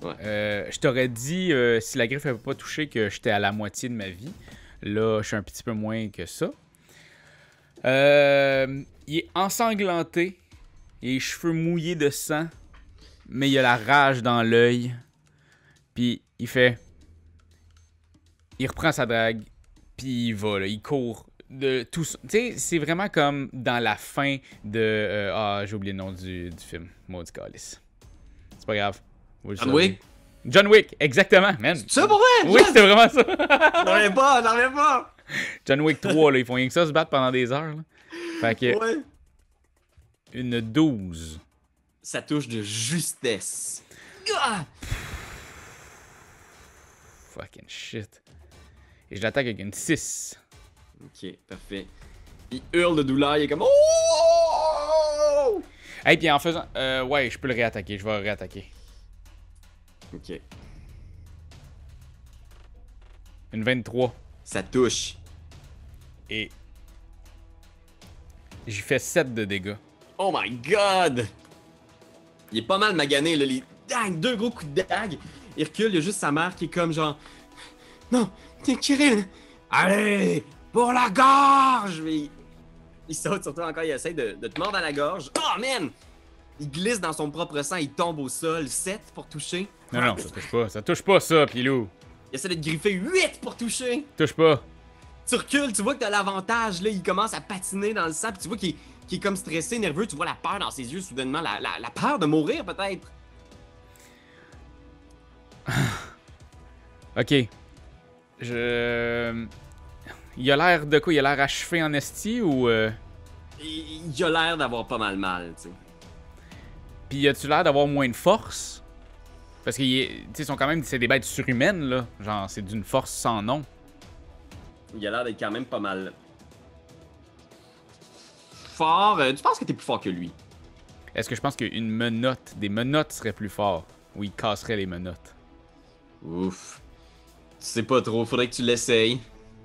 Ouais. Euh, je t'aurais dit, euh, si la griffe avait pas touché, que j'étais à la moitié de ma vie. Là, je suis un petit peu moins que ça. Euh, il est ensanglanté. Il a les cheveux mouillés de sang. Mais il a la rage dans l'œil. Puis il fait. Il reprend sa drague. Puis il va, là, il court. De tout. Tu sais, c'est vraiment comme dans la fin de. euh, ah, j'ai oublié le nom du, du film. Maudit calice. C'est pas grave. John. Wick? John Wick, exactement, man. C'est ça pour vrai? Oui, c'était vraiment ça. J'en reviens pas, j'en reviens pas! John Wick 3, là, ils font rien que ça se battre pendant des heures. Là. Fait que, Ouais. une 12. Ça touche de justesse. Ah! Fucking shit. Et je l'attaque avec une 6. Ok, parfait. Il hurle de douleur, il est comme Oh! Hey, puis en faisant. Euh, ouais, je peux le réattaquer. Je vais le réattaquer. Ok, Une 23. Ça touche. Et. J'y fais 7 de dégâts. Oh my god! Il est pas mal magané, là. Les dang, deux gros coups de dague. Il recule, il y a juste sa mère qui est comme genre. Non, t'es Kirill! Allez! Pour la gorge! Mais il, il saute sur toi encore, il essaie de, de te mordre à la gorge. Oh man! Il glisse dans son propre sang, il tombe au sol. 7 pour toucher. Non, non, ça touche pas. Ça touche pas, ça, Pilou. Il essaie de te griffer 8 pour toucher. Touche pas. Tu recules, tu vois que t'as l'avantage, là, il commence à patiner dans le sang, puis tu vois qu'il est, comme stressé, nerveux, tu vois la peur dans ses yeux soudainement, la, la- la peur de mourir peut-être. Ok. Je. Il a l'air de quoi? Il a l'air achevé en esti ou. euh, Il, il a l'air d'avoir pas mal mal, tu sais. Puis as-tu l'air d'avoir moins de force? Parce qu'ils sont quand même. C'est des bêtes surhumaines, là. Genre, c'est d'une force sans nom. Il a l'air d'être quand même pas mal fort. Euh, tu penses que t'es plus fort que lui? Est-ce que je pense qu'une menotte, des menottes seraient plus forts? Ou il casserait les menottes? Ouf. Tu sais pas trop, faudrait que tu l'essayes.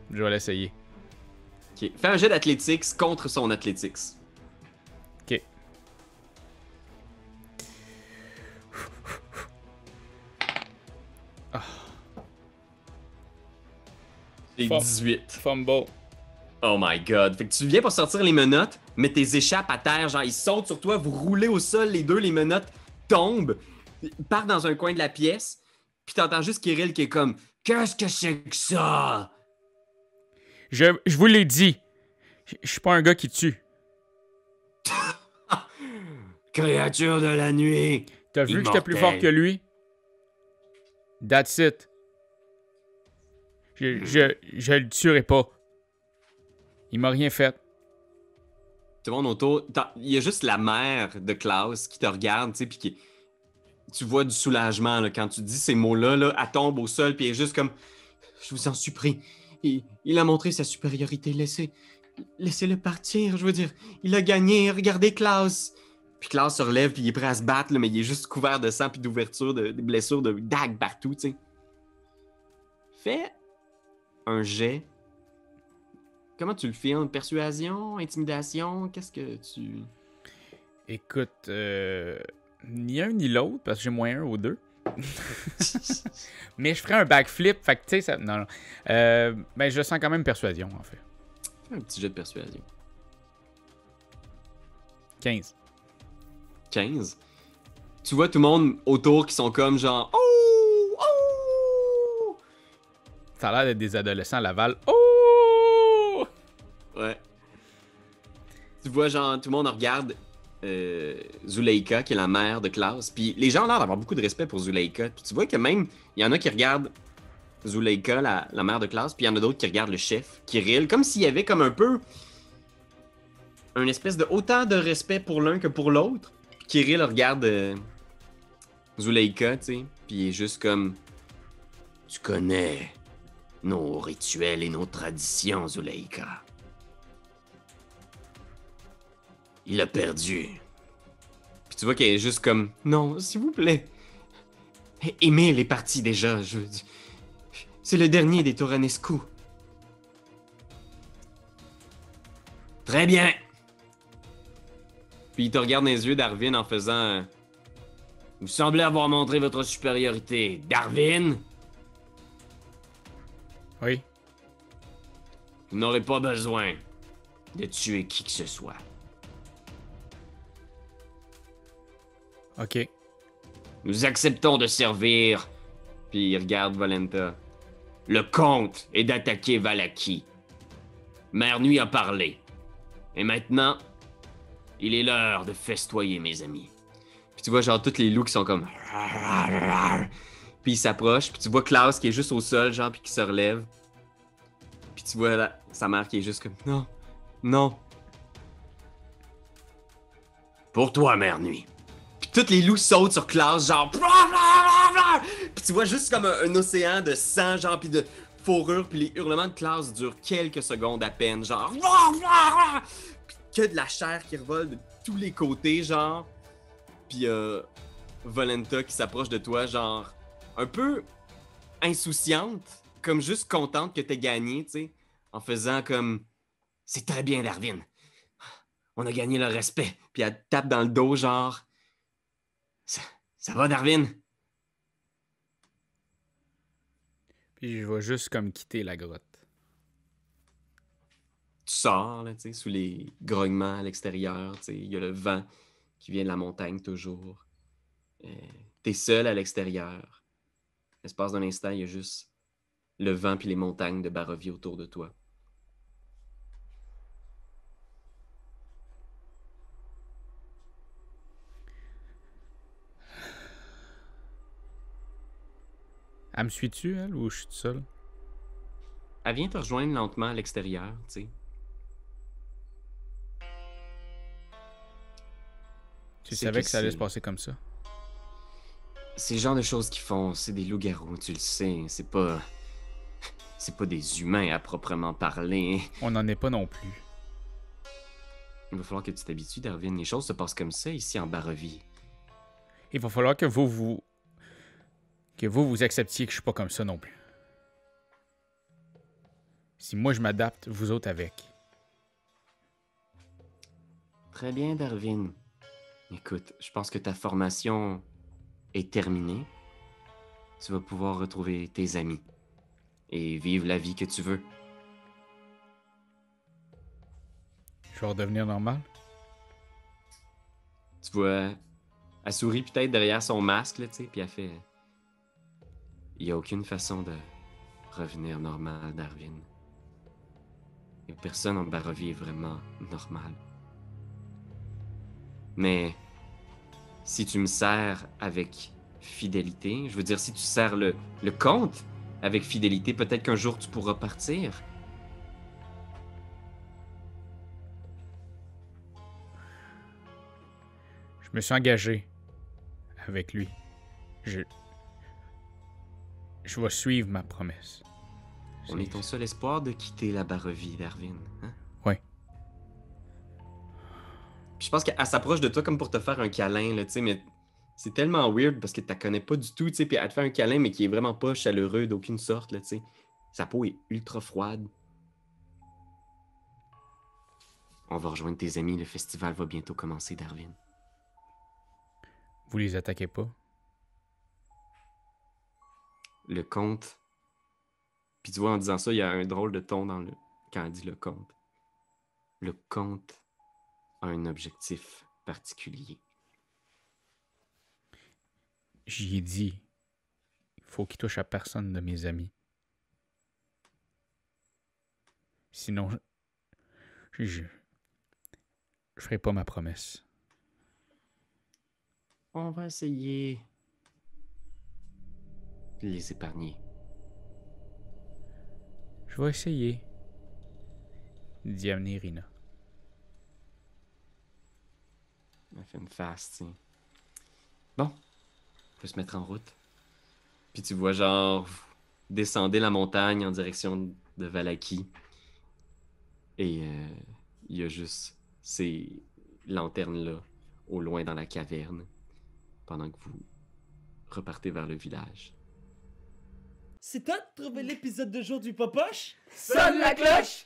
Je vais l'essayer. Ok. Fais un jet d'athlétiques contre son athlétiques. Et Fort. 18. Fumble. Oh my god. Fait que tu viens pour sortir les menottes, mais tes échappes à terre, genre ils sautent sur toi, vous roulez au sol, les deux, les menottes tombent, partent dans un coin de la pièce, puis t'entends juste Kirill qui est comme Qu'est-ce que c'est que ça? Je, je vous l'ai dit. Je je suis pas un gars qui tue. Créature de la nuit. T'as vu que j'étais plus fort que lui? That's it. Je, je, je le tuerai pas. Il m'a rien fait. Tout le monde autour. Il y a juste la mère de Klaus qui te regarde, tu sais, puis qui. Tu vois du soulagement là, quand tu dis ces mots-là, là, elle tombe au sol, puis elle est juste comme. Je vous en supplie. Il, il a montré sa supériorité. Laissez. Laissez-le partir. Je veux dire, il a gagné. Regardez Klaus. Puis Klaus se relève, puis il est prêt à se battre, là, mais il est juste couvert de sang, puis d'ouverture, de, de blessures, de dagues partout, tu sais. Fais un jet. Comment tu le filmes? Persuasion? Intimidation? Qu'est-ce que tu. Écoute, euh, ni un ni l'autre, parce que j'ai moins un ou deux. Mais je ferais un backflip, fait que tu sais, ça. Non, non. Euh, ben, je sens quand même persuasion, en fait. Fais un petit jet de persuasion. 15. 15. Tu vois tout le monde autour qui sont comme genre Oh! Ça a l'air d'être des adolescents à Laval. Oh! Ouais. Tu vois genre tout le monde regarde euh, Zuleika qui est la mère de Klaus. Puis les gens ont l'air d'avoir beaucoup de respect pour Zuleika. Puis tu vois que même il y en a qui regardent Zuleika, la, mère de Klaus, puis il y en a d'autres qui regardent le chef, Kirill, comme s'il y avait comme un peu un espèce de autant de respect pour l'un que pour l'autre. Kirill regarde euh, Zuleika, tu sais, puis il est juste comme Tu connais nos rituels et nos traditions, Zuleika. Il a perdu. Puis tu vois qu'elle est juste comme non, s'il vous plaît. Aimez les parties déjà. Je... C'est le dernier des Toranescu. Très bien. Puis il te regarde dans les yeux, Darwin, en faisant. Vous semblez avoir montré votre supériorité. Darwin, Oui. vous n'aurez pas besoin de tuer qui que ce soit. Ok. Nous acceptons de servir Puis il regarde Volenta. le comte et d'attaquer Valaki. Mère Nuit a parlé. Et maintenant, il est l'heure de festoyer, mes amis. Puis tu vois, genre, tous les loups qui sont comme. Puis il s'approche. Puis tu vois Klaus qui est juste au sol, genre, puis qui se relève. Puis tu vois sa mère qui est juste comme. Non, non. Pour toi, Mère Nuit. Puis tous les loups sautent sur Klaus, genre. Puis tu vois juste comme un, un océan de sang, genre, puis de fourrure. Puis les hurlements de Klaus durent quelques secondes à peine, genre. Puis que de la chair qui revole de tous les côtés, genre. Puis euh, Volenta qui s'approche de toi, genre. Un peu insouciante, comme juste contente que t'aies gagné, tu sais. En faisant comme. C'est très bien, Darwin. On a gagné le respect. Puis elle te tape dans le dos, genre. Ça, ça va, Darwin? Puis je vais juste comme quitter la grotte. tu sors, là, tu sais, sous les grognements à l'extérieur, tu sais, il y a le vent qui vient de la montagne toujours. Euh, T'es seul à l'extérieur. L'espace d'un instant, il y a juste le vent puis les montagnes de Barovie autour de toi. Elle me suit-tu, elle, ou je suis tout seul? Elle vient te rejoindre lentement à l'extérieur, tu sais. Tu savais que ça allait se passer comme ça? C'est le genre de choses qu'ils font, c'est des loups-garous, tu le sais. C'est pas. C'est pas des humains à proprement parler. On n'en est pas non plus. Il va falloir que tu t'habitues, Darwin. Les choses se passent comme ça ici en Barovie. Il va falloir que vous vous. que vous vous acceptiez que je suis pas comme ça non plus. Si moi je m'adapte, vous autres avec. Très bien, Darwin. Écoute, je pense que ta formation est terminée. Tu vas pouvoir retrouver tes amis et vivre la vie que tu veux. Je vais redevenir normal. Tu vois, elle sourit peut-être derrière son masque, là, tu sais, puis elle fait. Il n'y a aucune façon de revenir normal, Darwin. Et personne en Barovie est vraiment normal. Mais si tu me sers avec fidélité, je veux dire, si tu sers le, le comte avec fidélité, peut-être qu'un jour tu pourras partir. Je me suis engagé avec lui. Je. Je vais suivre ma promesse. On est ton seul espoir de quitter la Barovie, Darwin. Hein? Puis je pense qu'elle s'approche de toi comme pour te faire un câlin, là, tu sais, mais c'est tellement weird parce que tu la connais pas du tout, tu sais, puis elle te fait un câlin, mais qui est vraiment pas chaleureux d'aucune sorte, là, tu sais. Sa peau est ultra froide. On va rejoindre tes amis, le festival va bientôt commencer, Darwin. Vous les attaquez pas? Le comte. Puis tu vois, en disant ça, il y a un drôle de ton dans le... quand elle dit le comte. Le comte un objectif particulier? J'y ai dit. Il faut qu'il touche à personne de mes amis. Sinon, je. Je, je ferai pas ma promesse. On va essayer de les épargner. Je vais essayer d'y amener Elle fait une face, tu sais. Bon, on peut se mettre en route. Puis tu vois, genre, vous descendez la montagne en direction de Valaki. Et euh, il y a juste ces lanternes-là au loin dans la caverne pendant que vous repartez vers le village. C'est toi de trouver l'épisode de jour du Popoche? Sonne la cloche!